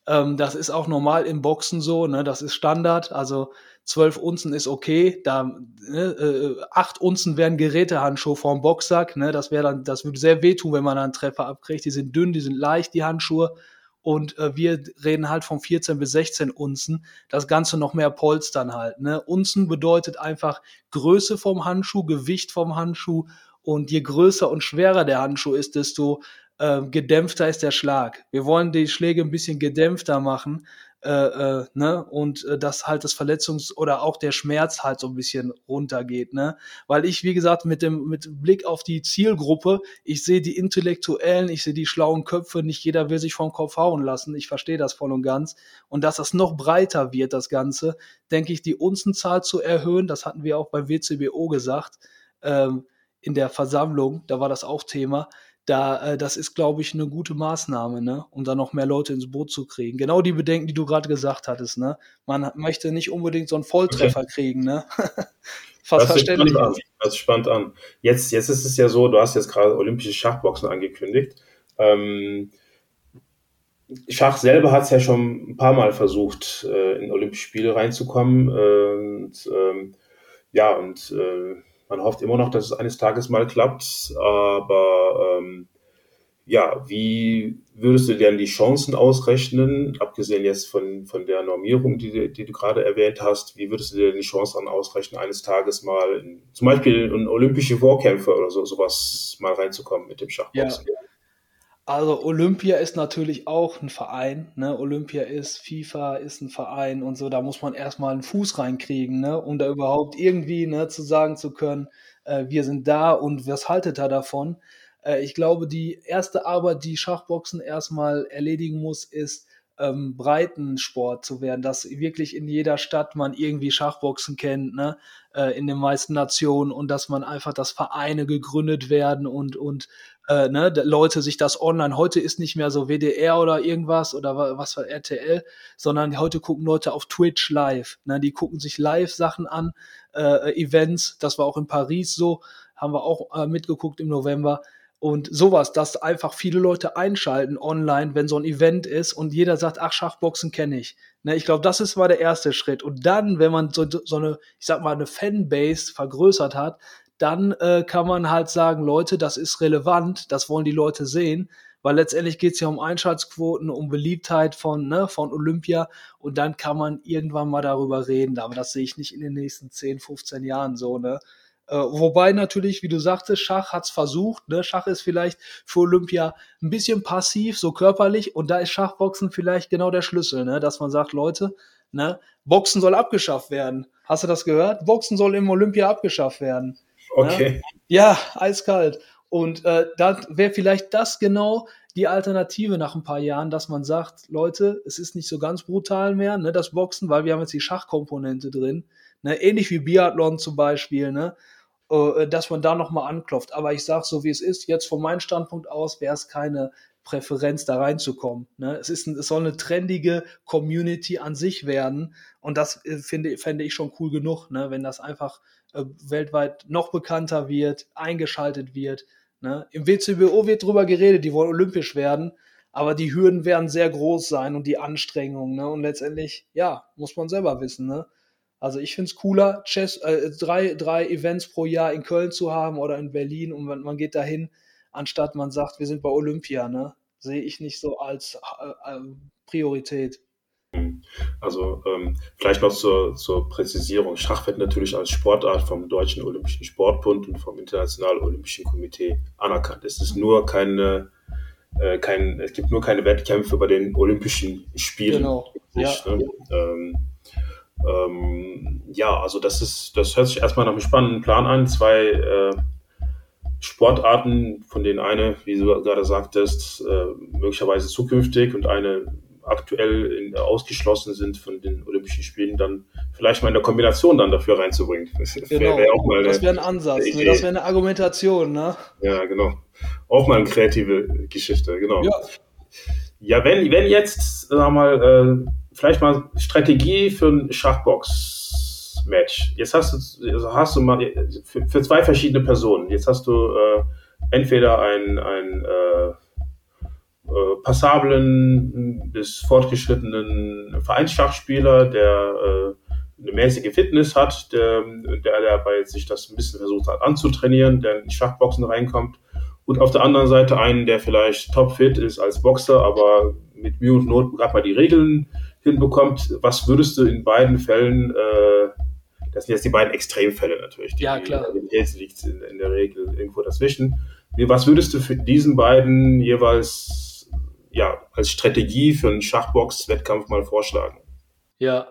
Speaker 1: Ähm, das ist auch normal im Boxen so, ne? Das ist Standard. Also 12 Unzen ist okay. Da ne, äh, 8 Unzen wären Gerätehandschuhe vorm Boxsack. Ne? Das wäre dann, das würde sehr wehtun, wenn man einen Treffer abkriegt. Die sind dünn, die sind leicht, die Handschuhe. Und äh, wir reden halt von 14 bis 16 Unzen. Das Ganze noch mehr polstern halt. Ne? Unzen bedeutet einfach Größe vom Handschuh, Gewicht vom Handschuh. Und je größer und schwerer der Handschuh ist, desto äh, gedämpfter ist der Schlag. Wir wollen die Schläge ein bisschen gedämpfter machen, äh, äh, ne? und äh, dass halt das Verletzungs- oder auch der Schmerz halt so ein bisschen runtergeht, ne? Weil ich, wie gesagt, mit dem mit Blick auf die Zielgruppe, ich sehe die Intellektuellen, ich sehe die schlauen Köpfe, nicht jeder will sich vom Kopf hauen lassen. Ich verstehe das voll und ganz. Und dass das noch breiter wird, das Ganze, denke ich, die Unzenzahl zu erhöhen, das hatten wir auch beim WCBO gesagt, ähm, in der Versammlung, da war das auch Thema, da, äh, das ist, glaube ich, eine gute Maßnahme, ne, um da noch mehr Leute ins Boot zu kriegen. Genau die Bedenken, die du gerade gesagt hattest, ne. Man möchte nicht unbedingt so einen Volltreffer okay. kriegen, ne.
Speaker 3: Fast <laughs> das verständlich. Spannend an. Das spannend an. Jetzt, jetzt ist es ja so, du hast jetzt gerade olympische Schachboxen angekündigt. Ähm, Schach selber hat es ja schon ein paar Mal versucht, äh, in Olympische Spiele reinzukommen. Äh, und, ähm, ja, und äh, man hofft immer noch, dass es eines Tages mal klappt, aber ähm, ja, wie würdest du denn die Chancen ausrechnen, abgesehen jetzt von, von der Normierung, die, die du gerade erwähnt hast, wie würdest du dir die Chancen ausrechnen, eines Tages mal in, zum Beispiel in olympische Vorkämpfe oder so sowas mal reinzukommen mit dem Schachboxen? Ja.
Speaker 1: Also Olympia ist natürlich auch ein Verein, ne? Olympia ist, FIFA ist ein Verein und so, da muss man erstmal einen Fuß reinkriegen, ne? Um da überhaupt irgendwie, ne, zu sagen zu können, äh, wir sind da und was haltet ihr davon? Äh, ich glaube, die erste Arbeit, die Schachboxen erstmal erledigen muss, ist, ähm, Breitensport zu werden, dass wirklich in jeder Stadt man irgendwie Schachboxen kennt, ne, äh, in den meisten Nationen und dass man einfach, dass Vereine gegründet werden und und äh, ne, Leute sich das online. Heute ist nicht mehr so WDR oder irgendwas oder was für RTL, sondern heute gucken Leute auf Twitch live. Ne, die gucken sich live Sachen an, äh, Events. Das war auch in Paris so, haben wir auch äh, mitgeguckt im November. Und sowas, dass einfach viele Leute einschalten online, wenn so ein Event ist und jeder sagt, ach, Schachboxen kenne ich. Ne, ich glaube, das ist mal der erste Schritt. Und dann, wenn man so, so eine, ich sag mal, eine Fanbase vergrößert hat, dann äh, kann man halt sagen, Leute, das ist relevant, das wollen die Leute sehen, weil letztendlich geht es ja um Einschaltquoten, um Beliebtheit von, ne, von Olympia und dann kann man irgendwann mal darüber reden, aber das sehe ich nicht in den nächsten 10, 15 Jahren so, ne. Äh, wobei natürlich, wie du sagtest, Schach hat's versucht. Ne? Schach ist vielleicht für Olympia ein bisschen passiv, so körperlich, und da ist Schachboxen vielleicht genau der Schlüssel, ne? dass man sagt, Leute, ne, Boxen soll abgeschafft werden. Hast du das gehört? Boxen soll im Olympia abgeschafft werden.
Speaker 3: Okay.
Speaker 1: Ja, eiskalt. Und äh, da wäre vielleicht das genau die Alternative nach ein paar Jahren, dass man sagt, Leute, es ist nicht so ganz brutal mehr, ne, das Boxen, weil wir haben jetzt die Schachkomponente drin, ne, ähnlich wie Biathlon zum Beispiel, ne, äh, dass man da nochmal anklopft. Aber ich sage so, wie es ist, jetzt von meinem Standpunkt aus wäre es keine Präferenz da reinzukommen. Ne? Es, ist es soll eine trendige Community an sich werden und das äh, finde, fände ich schon cool genug, ne? wenn das einfach äh, weltweit noch bekannter wird, eingeschaltet wird. Ne? Im WCBO wird drüber geredet, die wollen olympisch werden, aber die Hürden werden sehr groß sein und die Anstrengungen. Ne? Und letztendlich, ja, muss man selber wissen. Ne? Also ich finde es cooler, Chess, äh, drei, drei Events pro Jahr in Köln zu haben oder in Berlin und man, man geht dahin, anstatt man sagt, wir sind bei Olympia. Ne? Sehe ich nicht so als äh, äh Priorität.
Speaker 3: Also ähm, vielleicht noch zur, zur Präzisierung. Schach wird natürlich als Sportart vom Deutschen Olympischen Sportbund und vom Internationalen Olympischen Komitee anerkannt. Es ist nur keine, äh, kein, es gibt nur keine Wettkämpfe bei den Olympischen Spielen. Genau. Nicht, ja. Ne? Ähm, ähm, ja, also das ist, das hört sich erstmal nach einem spannenden Plan an. Zwei äh, Sportarten, von denen eine, wie du gerade sagtest, äh, möglicherweise zukünftig und eine aktuell in, ausgeschlossen sind von den Olympischen Spielen, dann vielleicht mal in der Kombination dann dafür reinzubringen.
Speaker 1: Das genau, wäre auch mal eine, das wäre ein Ansatz, ne? das wäre eine Argumentation. Ne?
Speaker 3: Ja, genau. Auch mal eine kreative Geschichte, genau. Ja, ja wenn, wenn jetzt, sag mal, äh, vielleicht mal Strategie für ein Schachbox-Match. Jetzt hast du, also hast du mal für, für, zwei verschiedene Personen. Jetzt hast du äh, entweder ein, ein äh, äh, passablen bis fortgeschrittenen Vereinsschachspieler, der äh, eine mäßige Fitness hat, der, der dabei sich das ein bisschen versucht hat anzutrainieren, der in Schachboxen reinkommt. Und auf der anderen Seite einen, der vielleicht topfit ist als Boxer, aber mit Mühe und Not gerade mal die Regeln hinbekommt. Was würdest du in beiden Fällen, äh, das sind jetzt die beiden Extremfälle natürlich, die
Speaker 1: ja, klar.
Speaker 3: liegt in, in der Regel irgendwo dazwischen. Was würdest du für diesen beiden jeweils ja, als Strategie für einen Schachbox-Wettkampf mal vorschlagen?
Speaker 1: Ja,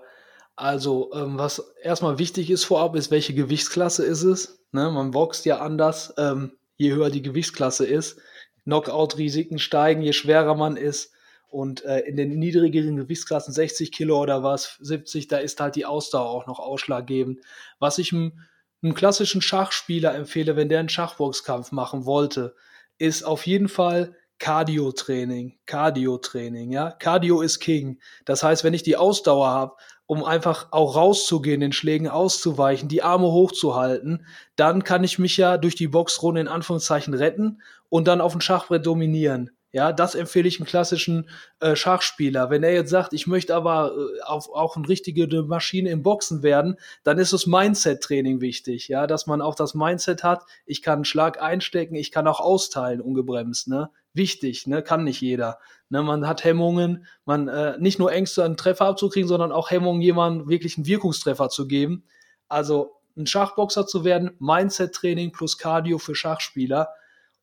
Speaker 1: also ähm, was erstmal wichtig ist vorab, ist, welche Gewichtsklasse ist es? Ne? Man boxt ja anders, ähm, je höher die Gewichtsklasse ist. Knockout-Risiken steigen, je schwerer man ist. Und äh, in den niedrigeren Gewichtsklassen 60 Kilo oder was, 70, da ist halt die Ausdauer auch noch ausschlaggebend. Was ich einem, einem klassischen Schachspieler empfehle, wenn der einen Schachboxkampf machen wollte, ist auf jeden Fall Cardio-Training, Cardio-Training, ja. Cardio ist King. Das heißt, wenn ich die Ausdauer habe, um einfach auch rauszugehen, den Schlägen auszuweichen, die Arme hochzuhalten, dann kann ich mich ja durch die Boxrunde in Anführungszeichen retten und dann auf dem Schachbrett dominieren. Ja, das empfehle ich einem klassischen äh, Schachspieler. Wenn er jetzt sagt, ich möchte aber äh, auf, auch eine richtige Maschine im Boxen werden, dann ist das Mindset-Training wichtig. Ja, dass man auch das Mindset hat, ich kann einen Schlag einstecken, ich kann auch austeilen, ungebremst. Ne? Wichtig, ne? kann nicht jeder. Ne? Man hat Hemmungen, man äh, nicht nur Ängste, einen Treffer abzukriegen, sondern auch Hemmungen, jemandem wirklich einen Wirkungstreffer zu geben. Also ein Schachboxer zu werden, Mindset-Training plus Cardio für Schachspieler.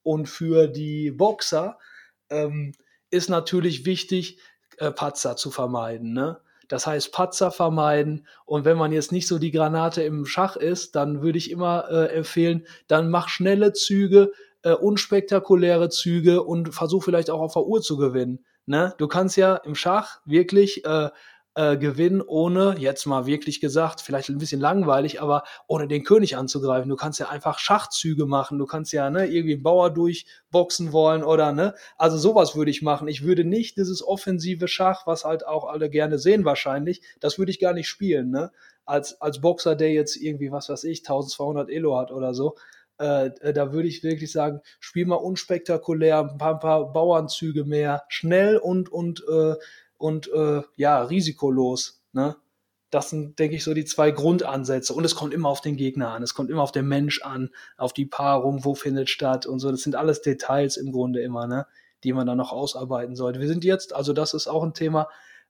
Speaker 1: Und für die Boxer ähm, ist natürlich wichtig, äh, Patzer zu vermeiden. Ne? Das heißt, Patzer vermeiden. Und wenn man jetzt nicht so die Granate im Schach ist, dann würde ich immer äh, empfehlen, dann mach schnelle Züge, äh, unspektakuläre Züge und versuch vielleicht auch auf der Uhr zu gewinnen. Ne? Du kannst ja im Schach wirklich äh, äh, gewinnen, ohne, jetzt mal wirklich gesagt, vielleicht ein bisschen langweilig, aber ohne den König anzugreifen. Du kannst ja einfach Schachzüge machen, du kannst ja ne, irgendwie einen Bauer durchboxen wollen oder ne. Also sowas würde ich machen. Ich würde nicht dieses offensive Schach, was halt auch alle gerne sehen wahrscheinlich, das würde ich gar nicht spielen, ne. Als, als Boxer, der jetzt irgendwie, was weiß ich, 1200 Elo hat oder so, äh, äh, da würde ich wirklich sagen, spiel mal unspektakulär, ein paar, ein paar Bauernzüge mehr, schnell und, und äh, und äh, ja, risikolos. Ne? Das sind, denke ich, so die zwei Grundansätze. Und es kommt immer auf den Gegner an, es kommt immer auf den Mensch an, auf die Paarung, wo findet statt und so. Das sind alles Details im Grunde immer, ne? die man dann noch ausarbeiten sollte. Wir sind jetzt, also das ist auch ein Thema,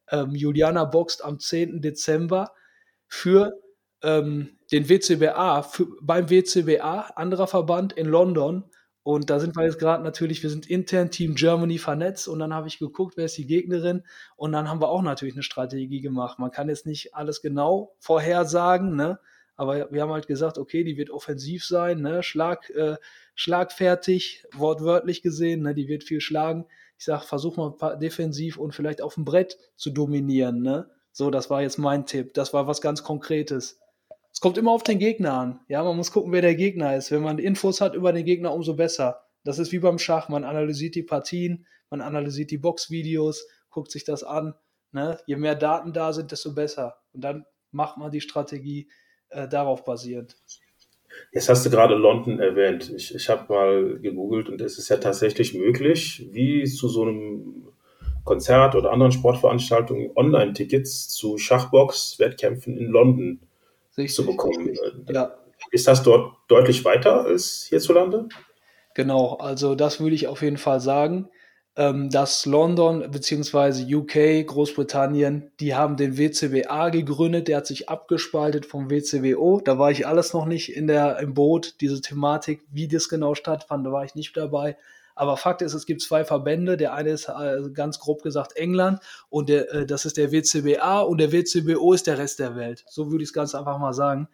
Speaker 1: ähm, Juliana boxt am 10. Dezember für ähm, den WCBA, für, beim WCBA, anderer Verband in London, und da sind wir jetzt gerade natürlich, wir sind intern Team Germany vernetzt und dann habe ich geguckt, wer ist die Gegnerin und dann haben wir auch natürlich eine Strategie gemacht. Man kann jetzt nicht alles genau vorhersagen, ne? Aber wir haben halt gesagt, okay, die wird offensiv sein, ne? Schlag, äh, schlagfertig, wortwörtlich gesehen, ne? Die wird viel schlagen. Ich sage, versuch mal defensiv und vielleicht auf dem Brett zu dominieren, ne? So, das war jetzt mein Tipp. Das war was ganz Konkretes. Es kommt immer auf den Gegner an. Ja, man muss gucken, wer der Gegner ist. Wenn man Infos hat über den Gegner, umso besser. Das ist wie beim Schach, man analysiert die Partien, man analysiert die Boxvideos, guckt sich das an. Ne? Je mehr Daten da sind, desto besser. Und dann macht man die Strategie äh, darauf basierend.
Speaker 3: Jetzt hast du gerade London erwähnt. Ich, ich habe mal gegoogelt und es ist ja tatsächlich möglich, wie zu so einem Konzert oder anderen Sportveranstaltungen Online-Tickets zu Schachbox-Wettkämpfen in London Richtig. zu bekommen. Ja. Ist das dort deutlich weiter als hierzulande?
Speaker 1: Genau, also das würde ich auf jeden Fall sagen ähm, dass London bzw. UK, Großbritannien, die haben den WCBA gegründet, der hat sich abgespaltet vom WCWO. Da war ich alles noch nicht in der, im Boot, diese Thematik, wie das genau stattfand, da war ich nicht dabei. Aber Fakt ist, es gibt zwei Verbände. Der eine ist äh, ganz grob gesagt England und der, äh, das ist der WCBA und der WCBO ist der Rest der Welt. So würde ich es ganz einfach mal sagen.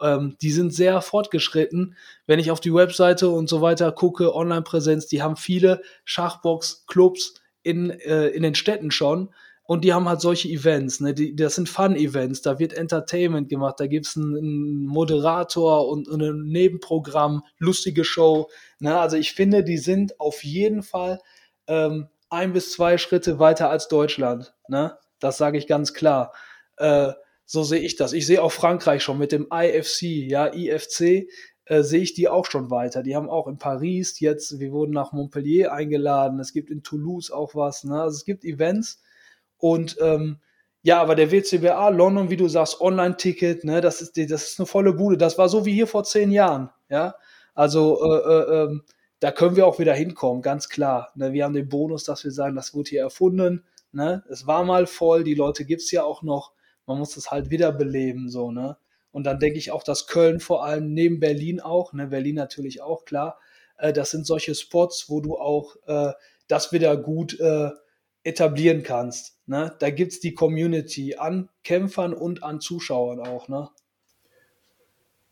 Speaker 1: Ähm, die sind sehr fortgeschritten. Wenn ich auf die Webseite und so weiter gucke, Online-Präsenz, die haben viele Schachbox-Clubs in, äh, in den Städten schon. Und die haben halt solche Events, ne? Die, das sind Fun-Events, da wird Entertainment gemacht, da gibt's einen, einen Moderator und, und ein Nebenprogramm, lustige Show. Ne? Also ich finde, die sind auf jeden Fall ähm, ein bis zwei Schritte weiter als Deutschland. Ne? Das sage ich ganz klar. Äh, so sehe ich das. Ich sehe auch Frankreich schon mit dem IFC, ja, IFC, äh, sehe ich die auch schon weiter. Die haben auch in Paris jetzt, wir wurden nach Montpellier eingeladen, es gibt in Toulouse auch was, ne? Also es gibt Events und ähm, ja, aber der WCBA London, wie du sagst, Online-Ticket, ne, das ist, das ist eine volle Bude. Das war so wie hier vor zehn Jahren, ja. Also äh, äh, äh, da können wir auch wieder hinkommen, ganz klar. Ne? Wir haben den Bonus, dass wir sagen, das wurde hier erfunden. Ne? Es war mal voll, die Leute gibt's ja auch noch man muss es halt wiederbeleben, so, ne? Und dann denke ich auch, dass Köln vor allem neben Berlin auch, ne, Berlin natürlich auch, klar, äh, das sind solche Spots, wo du auch äh, das wieder gut äh, etablieren kannst. Ne? Da gibt es die Community an Kämpfern und an Zuschauern auch, ne?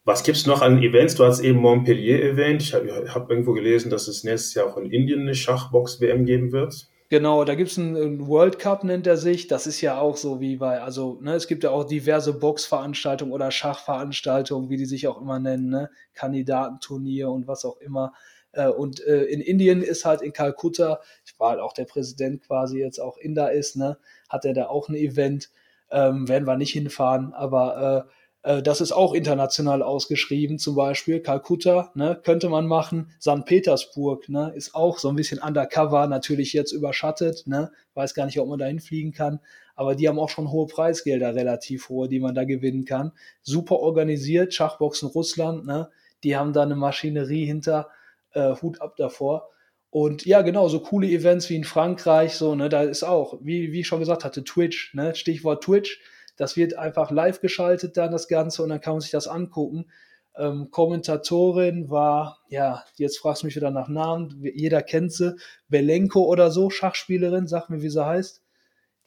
Speaker 3: Was gibt es noch an Events? Du hast eben Montpellier erwähnt. Ich habe hab irgendwo gelesen, dass es nächstes Jahr auch in Indien eine Schachbox-WM geben wird.
Speaker 1: Genau, da gibt's einen, einen World Cup, nennt er sich. Das ist ja auch so wie bei, also, ne, es gibt ja auch diverse Boxveranstaltungen oder Schachveranstaltungen, wie die sich auch immer nennen, ne? Kandidatenturnier und was auch immer. Äh, und äh, in Indien ist halt in Kalkutta, ich war halt auch der Präsident quasi jetzt auch in da ist, ne, hat er da auch ein Event. Ähm, werden wir nicht hinfahren, aber äh, äh, das ist auch international ausgeschrieben, zum Beispiel Kalkutta, ne, könnte man machen. St. Petersburg, ne, ist auch so ein bisschen undercover, natürlich jetzt überschattet, ne, weiß gar nicht, ob man da hinfliegen kann, aber die haben auch schon hohe Preisgelder, relativ hohe, die man da gewinnen kann. Super organisiert, Schachboxen Russland, ne, die haben da eine Maschinerie hinter, äh, Hut ab davor. Und ja, genau, so coole Events wie in Frankreich, so, ne, da ist auch, wie, wie ich schon gesagt hatte, Twitch, ne, Stichwort Twitch, das wird einfach live geschaltet dann das Ganze und dann kann man sich das angucken. Ähm, Kommentatorin war, ja, jetzt fragst du mich wieder nach Namen, jeder kennt sie, Belenko oder so, Schachspielerin, sag mir, wie sie heißt.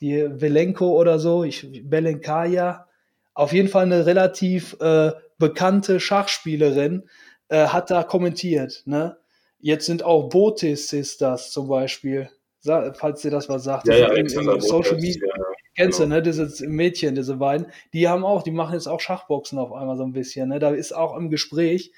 Speaker 1: Die Belenko oder so, ich, Belenkaya, auf jeden Fall eine relativ äh, bekannte Schachspielerin, äh, hat da kommentiert. Ne? Jetzt sind auch Botis Sisters zum Beispiel, falls ihr das was sagt. Ja, ja, in, in Social Media. Kennst genau. du, ne? Dieses Mädchen, diese beiden, die haben auch, die machen jetzt auch Schachboxen auf einmal so ein bisschen, ne? Da ist auch im Gespräch.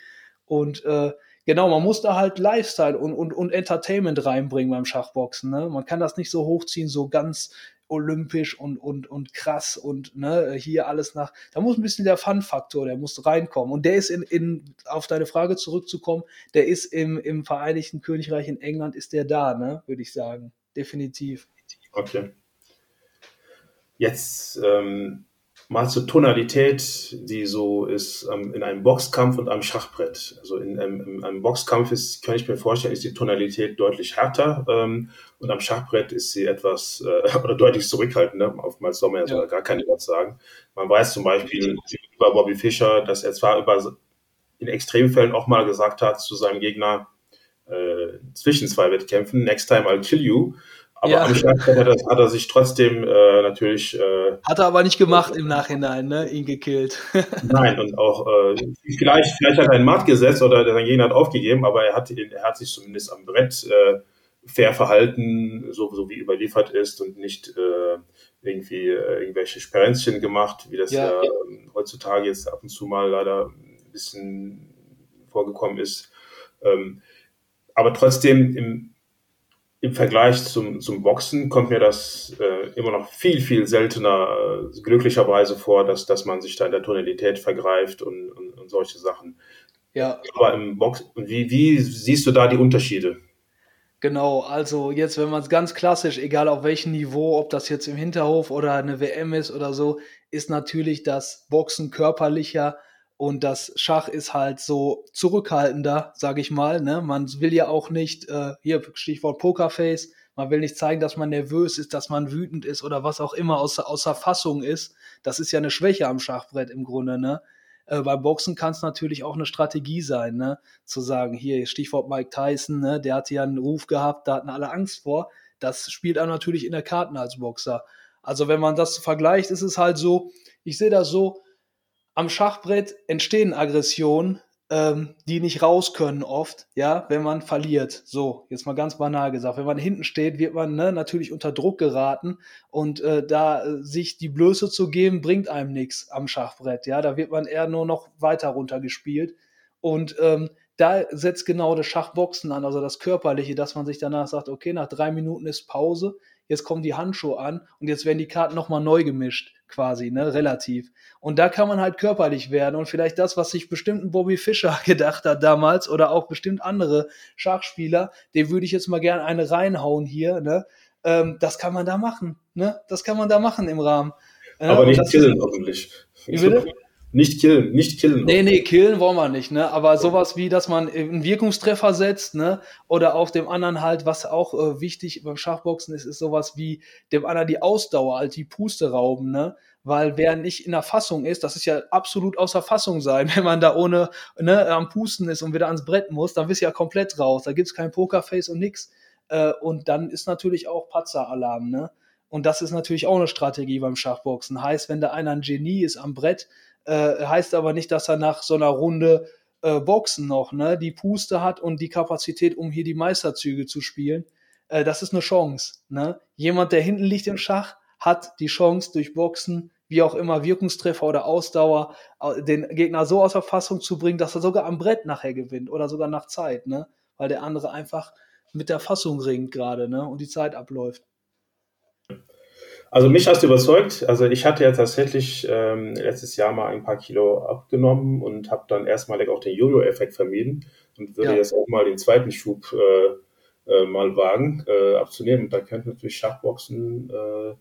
Speaker 1: Und äh, genau, man muss da halt Lifestyle und, und, und Entertainment reinbringen beim Schachboxen. Ne? Man kann das nicht so hochziehen, so ganz olympisch und, und, und krass und ne, hier alles nach. Da muss ein bisschen der Fun-Faktor, der muss reinkommen. Und der ist in, in, auf deine Frage zurückzukommen, der ist im, im Vereinigten Königreich in England, ist der da, ne, würde ich sagen. Definitiv.
Speaker 3: Okay. Jetzt ähm, mal zur Tonalität, die so ist ähm, in einem Boxkampf und einem Schachbrett. Also in einem, in einem, Boxkampf ist, kann ich mir vorstellen, ist die Tonalität deutlich härter ähm, und am Schachbrett ist sie etwas äh, <laughs> oder deutlich zurückhaltender. Oftmals soll man ja, sogar gar keine Wort sagen. Man weiß zum Beispiel über Bobby Fischer, dass er zwar über, in Extremfällen auch mal gesagt hat zu seinem Gegner äh, zwischen zwei Wettkämpfen, next time I'll kill you. Aber ja. Schlag hat er, hat er sich trotzdem äh, natürlich. Äh,
Speaker 1: hat er aber nicht gemacht im Nachhinein, ne? Ihn gekillt. <laughs>
Speaker 3: Nein, und auch äh, vielleicht, vielleicht hat er einen Matt gesetzt oder sein Gegner hat aufgegeben, aber er hat, er hat sich zumindest am Brett äh, fair verhalten, so, so wie überliefert ist und nicht äh, irgendwie äh, irgendwelche Sperenzchen gemacht, wie das ja, ja, ja heutzutage jetzt ab und zu mal leider ein bisschen vorgekommen ist. Ähm, aber trotzdem im, im Vergleich zum, zum Boxen kommt mir das äh, immer noch viel, viel seltener äh, glücklicherweise vor, dass, dass man sich da in der Tonalität vergreift und, und, und solche Sachen. Ja. Aber im Boxen, wie, wie siehst du da die Unterschiede?
Speaker 1: Genau, also jetzt, wenn man es ganz klassisch, egal auf welchem Niveau, ob das jetzt im Hinterhof oder eine WM ist oder so, ist natürlich das Boxen körperlicher und das Schach ist halt so zurückhaltender, sage ich mal. Ne? Man will ja auch nicht, äh, hier Stichwort Pokerface, man will nicht zeigen, dass man nervös ist, dass man wütend ist oder was auch immer außer, außer Fassung ist. Das ist ja eine Schwäche am Schachbrett im Grunde. Ne? Äh, beim Boxen kann es natürlich auch eine Strategie sein, ne? zu sagen, hier Stichwort Mike Tyson, ne? der hatte ja einen Ruf gehabt, da hatten alle Angst vor. Das spielt er natürlich in der Karten als Boxer. Also wenn man das vergleicht, ist es halt so, ich sehe das so, am Schachbrett entstehen Aggressionen, ähm, die nicht raus können oft, ja, wenn man verliert. So, jetzt mal ganz banal gesagt. Wenn man hinten steht, wird man ne, natürlich unter Druck geraten und äh, da äh, sich die Blöße zu geben, bringt einem nichts am Schachbrett. Ja, da wird man eher nur noch weiter runtergespielt. Und ähm, da setzt genau das Schachboxen an, also das Körperliche, dass man sich danach sagt, okay, nach drei Minuten ist Pause, jetzt kommen die Handschuhe an und jetzt werden die Karten nochmal neu gemischt, quasi, ne, relativ. Und da kann man halt körperlich werden und vielleicht das, was sich bestimmt ein Bobby Fischer <laughs> gedacht hat damals oder auch bestimmt andere Schachspieler, dem würde ich jetzt mal gerne eine reinhauen hier, ne, ähm, das kann man da machen, ne, das kann man da machen im Rahmen.
Speaker 3: Aber nicht killen, hoffentlich. Wie bitte? Nicht killen, nicht killen.
Speaker 1: Nee, nee, killen wollen wir nicht, ne? Aber sowas wie, dass man einen Wirkungstreffer setzt, ne? Oder auch dem anderen halt, was auch äh, wichtig beim Schachboxen ist, ist sowas wie dem anderen die Ausdauer, halt die Puste rauben, ne? Weil wer nicht in der Fassung ist, das ist ja absolut außer Fassung sein, <laughs> wenn man da ohne ne, am Pusten ist und wieder ans Brett muss, dann bist du ja komplett raus. Da gibt's kein Pokerface und nix. Äh, und dann ist natürlich auch Patzer-Alarm, ne? Und das ist natürlich auch eine Strategie beim Schachboxen. Heißt, wenn da einer ein Genie ist am Brett, äh, heißt aber nicht, dass er nach so einer Runde äh, Boxen noch ne, die Puste hat und die Kapazität, um hier die Meisterzüge zu spielen. Äh, das ist eine Chance. Ne? Jemand, der hinten liegt im Schach, hat die Chance durch Boxen, wie auch immer, Wirkungstreffer oder Ausdauer, den Gegner so aus der Fassung zu bringen, dass er sogar am Brett nachher gewinnt oder sogar nach Zeit, ne? weil der andere einfach mit der Fassung ringt gerade ne? und die Zeit abläuft.
Speaker 3: Also mich hast du überzeugt. Also ich hatte ja tatsächlich ähm, letztes Jahr mal ein paar Kilo abgenommen und habe dann erstmalig auch den Jojo-Effekt vermieden und würde ja. jetzt auch mal den zweiten Schub äh, äh, mal wagen äh, abzunehmen. Und da könnte natürlich Schachboxen äh,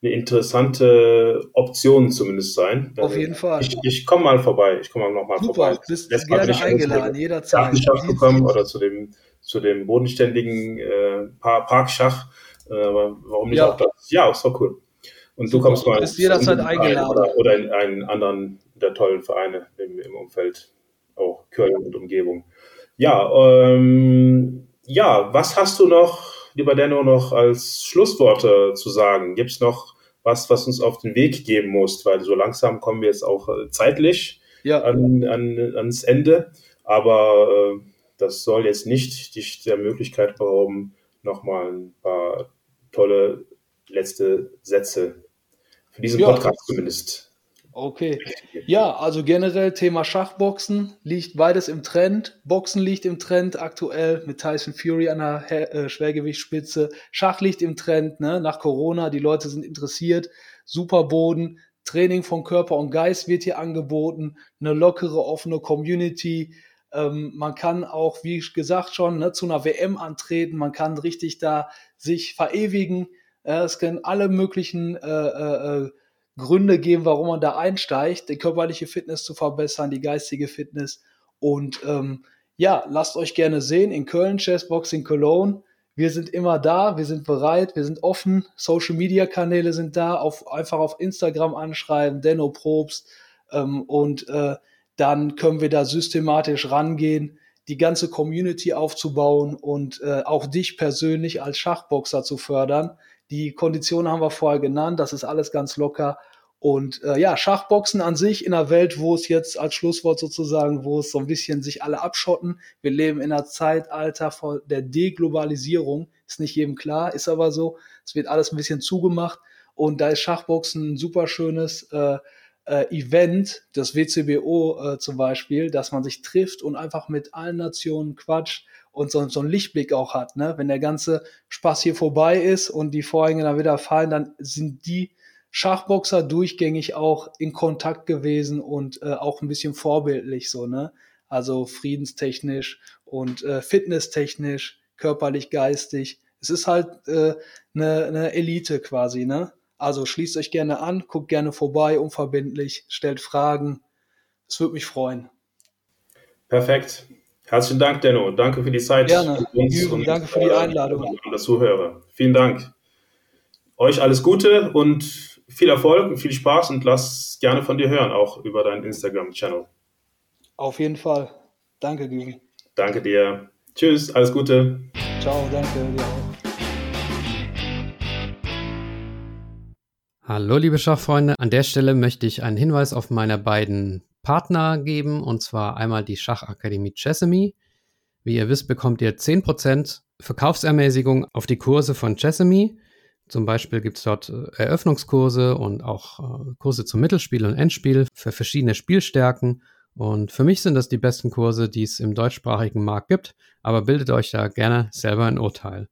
Speaker 3: eine interessante Option zumindest sein.
Speaker 1: Auf jeden Fall.
Speaker 3: Ich, ich komme mal vorbei. Ich komme noch mal Super, vorbei.
Speaker 1: Bist Letztes gerne Mal eingeladen, jederzeit.
Speaker 3: gekommen oder zu dem zu dem bodenständigen äh, Parkschach äh, aber warum nicht ja. auch das? Ja, ist doch cool. Und du kommst mal.
Speaker 1: Bist jederzeit eingeladen.
Speaker 3: Oder, oder, in einen anderen der tollen Vereine im, im Umfeld, auch Köln und Umgebung. Ja, ähm, ja, was hast du noch, lieber Denno, noch als Schlussworte zu sagen? Gibt es noch was, was uns auf den Weg geben muss? Weil so langsam kommen wir jetzt auch äh, zeitlich ja. an, an, ans Ende. Aber äh, das soll jetzt nicht dich der Möglichkeit berauben, nochmal ein paar tolle letzte Sätze für diesen ja. Podcast zumindest.
Speaker 1: Okay. Ja, also generell Thema Schachboxen liegt beides im Trend. Boxen liegt im Trend aktuell mit Tyson Fury an der äh, Schwergewichtsspitze. Schach liegt im Trend, ne? Nach Corona, die Leute sind interessiert. Super Boden. Training von Körper und Geist wird hier angeboten. Eine lockere, offene Community. Ähm, man kann auch, wie gesagt schon, ne, zu einer WM antreten. Man kann richtig da sich verewigen. Äh, es können alle möglichen äh, äh, äh, Gründe geben, warum man da einsteigt, die körperliche Fitness zu verbessern, die geistige Fitness. Und ähm, ja, lasst euch gerne sehen in Köln, Chessboxing Cologne. Wir sind immer da, wir sind bereit, wir sind offen. Social Media Kanäle sind da, auf, einfach auf Instagram anschreiben, Denno Probst. Ähm, und äh, dann können wir da systematisch rangehen, die ganze Community aufzubauen und äh, auch dich persönlich als Schachboxer zu fördern. Die Konditionen haben wir vorher genannt, das ist alles ganz locker. Und äh, ja, Schachboxen an sich in einer Welt, wo es jetzt als Schlusswort sozusagen, wo es so ein bisschen sich alle abschotten. Wir leben in einer Zeitalter der Deglobalisierung. Ist nicht jedem klar, ist aber so. Es wird alles ein bisschen zugemacht. Und da ist Schachboxen ein super schönes äh, äh, Event, das WCBO äh, zum Beispiel, dass man sich trifft und einfach mit allen Nationen quatscht und so, so einen Lichtblick auch hat. Ne? Wenn der ganze Spaß hier vorbei ist und die Vorhänge dann wieder fallen, dann sind die Schachboxer durchgängig auch in Kontakt gewesen und äh, auch ein bisschen vorbildlich so, ne? Also friedenstechnisch und äh, fitnesstechnisch, körperlich, geistig. Es ist halt äh, eine, eine Elite quasi, ne? Also schließt euch gerne an, guckt gerne vorbei, unverbindlich, stellt Fragen. Es würde mich freuen.
Speaker 3: Perfekt. Herzlichen Dank, Denno. Danke für die Zeit.
Speaker 1: Gerne. Jürgen, danke für die Einladung.
Speaker 3: Und das Zuhörer. Vielen Dank. Euch alles Gute und viel Erfolg und viel Spaß und lass gerne von dir hören, auch über deinen Instagram-Channel.
Speaker 1: Auf jeden Fall. Danke, Jürgen.
Speaker 3: Danke dir. Tschüss, alles Gute.
Speaker 1: Ciao, danke dir auch.
Speaker 2: Hallo liebe Schachfreunde, an der Stelle möchte ich einen Hinweis auf meine beiden Partner geben, und zwar einmal die Schachakademie Chessamy. Wie ihr wisst, bekommt ihr 10% Verkaufsermäßigung auf die Kurse von Chessamy. Zum Beispiel gibt es dort äh, Eröffnungskurse und auch äh, Kurse zum Mittelspiel und Endspiel für verschiedene Spielstärken. Und für mich sind das die besten Kurse, die es im deutschsprachigen Markt gibt, aber bildet euch da gerne selber ein Urteil.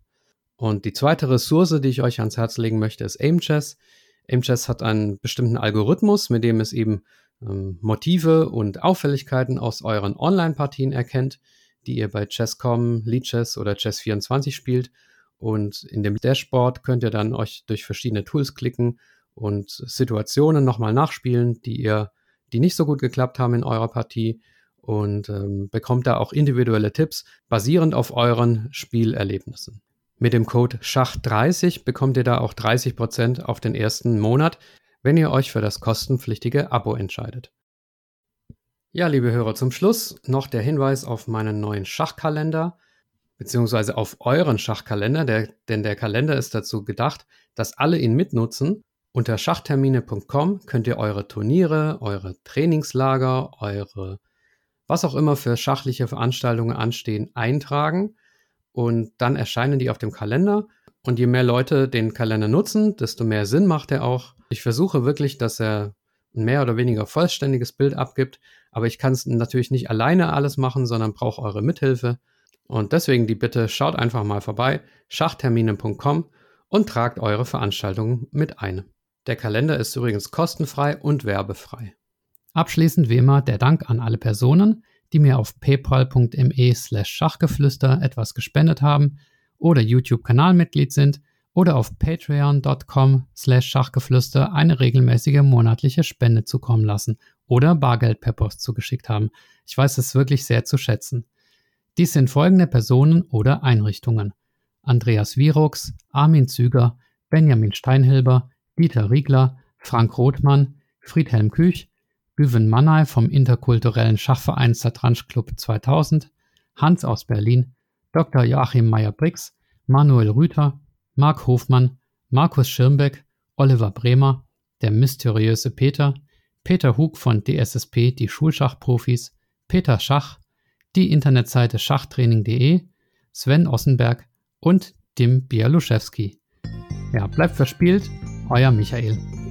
Speaker 2: Und die zweite Ressource, die ich euch ans Herz legen möchte, ist AimChess. AimChess hat einen bestimmten Algorithmus, mit dem es eben ähm, Motive und Auffälligkeiten aus euren Online-Partien erkennt, die ihr bei Chess.com, Leadchess oder Chess24 spielt. Und in dem Dashboard könnt ihr dann euch durch verschiedene Tools klicken und Situationen nochmal nachspielen, die ihr, die nicht so gut geklappt haben in eurer Partie und ähm, bekommt da auch individuelle Tipps basierend auf euren Spielerlebnissen. Mit dem Code SCHACH30 bekommt ihr da auch 30% auf den ersten Monat, wenn ihr euch für das kostenpflichtige Abo entscheidet. Ja, liebe Hörer, zum Schluss noch der Hinweis auf meinen neuen Schachkalender, beziehungsweise auf euren Schachkalender, der, denn der Kalender ist dazu gedacht, dass alle ihn mitnutzen. Unter schachtermine.com könnt ihr eure Turniere, eure Trainingslager, eure was auch immer für schachliche Veranstaltungen anstehen, eintragen und dann erscheinen die auf dem Kalender. Und je mehr Leute den Kalender nutzen, desto mehr Sinn macht er auch. Ich versuche wirklich, dass er ein mehr oder weniger vollständiges Bild abgibt, aber ich kann es natürlich nicht alleine alles machen, sondern brauche eure Mithilfe. Und deswegen die Bitte, schaut einfach mal vorbei, schachtermine.com und tragt eure Veranstaltungen mit ein. Der Kalender ist übrigens kostenfrei und werbefrei. Abschließend wie immer der Dank an alle Personen, die mir auf paypal.me slash Schachgeflüster etwas gespendet haben oder YouTube-Kanalmitglied sind oder auf patreon.com slash Schachgeflüster eine regelmäßige monatliche Spende zukommen lassen oder Bargeld per Post zugeschickt haben. Ich weiß es wirklich sehr zu schätzen. Dies sind folgende Personen oder Einrichtungen. Andreas Virux, Armin Züger, Benjamin Steinhilber, Dieter Riegler, Frank Rothmann, Friedhelm Küch, Güven Mannay vom interkulturellen Schachverein Satranj Club 2000, Hans aus Berlin, Dr. Joachim Meyer-Brix, Manuel Rüther, Marc Hofmann, Markus Schirmbeck, Oliver Bremer, der mysteriöse Peter, Peter Hug von DSSP, die Schulschachprofis, Peter Schach, die Internetseite schachtraining.de, Sven Ossenberg und Dim Bialuszewski. Ja, bleibt verspielt, euer Michael.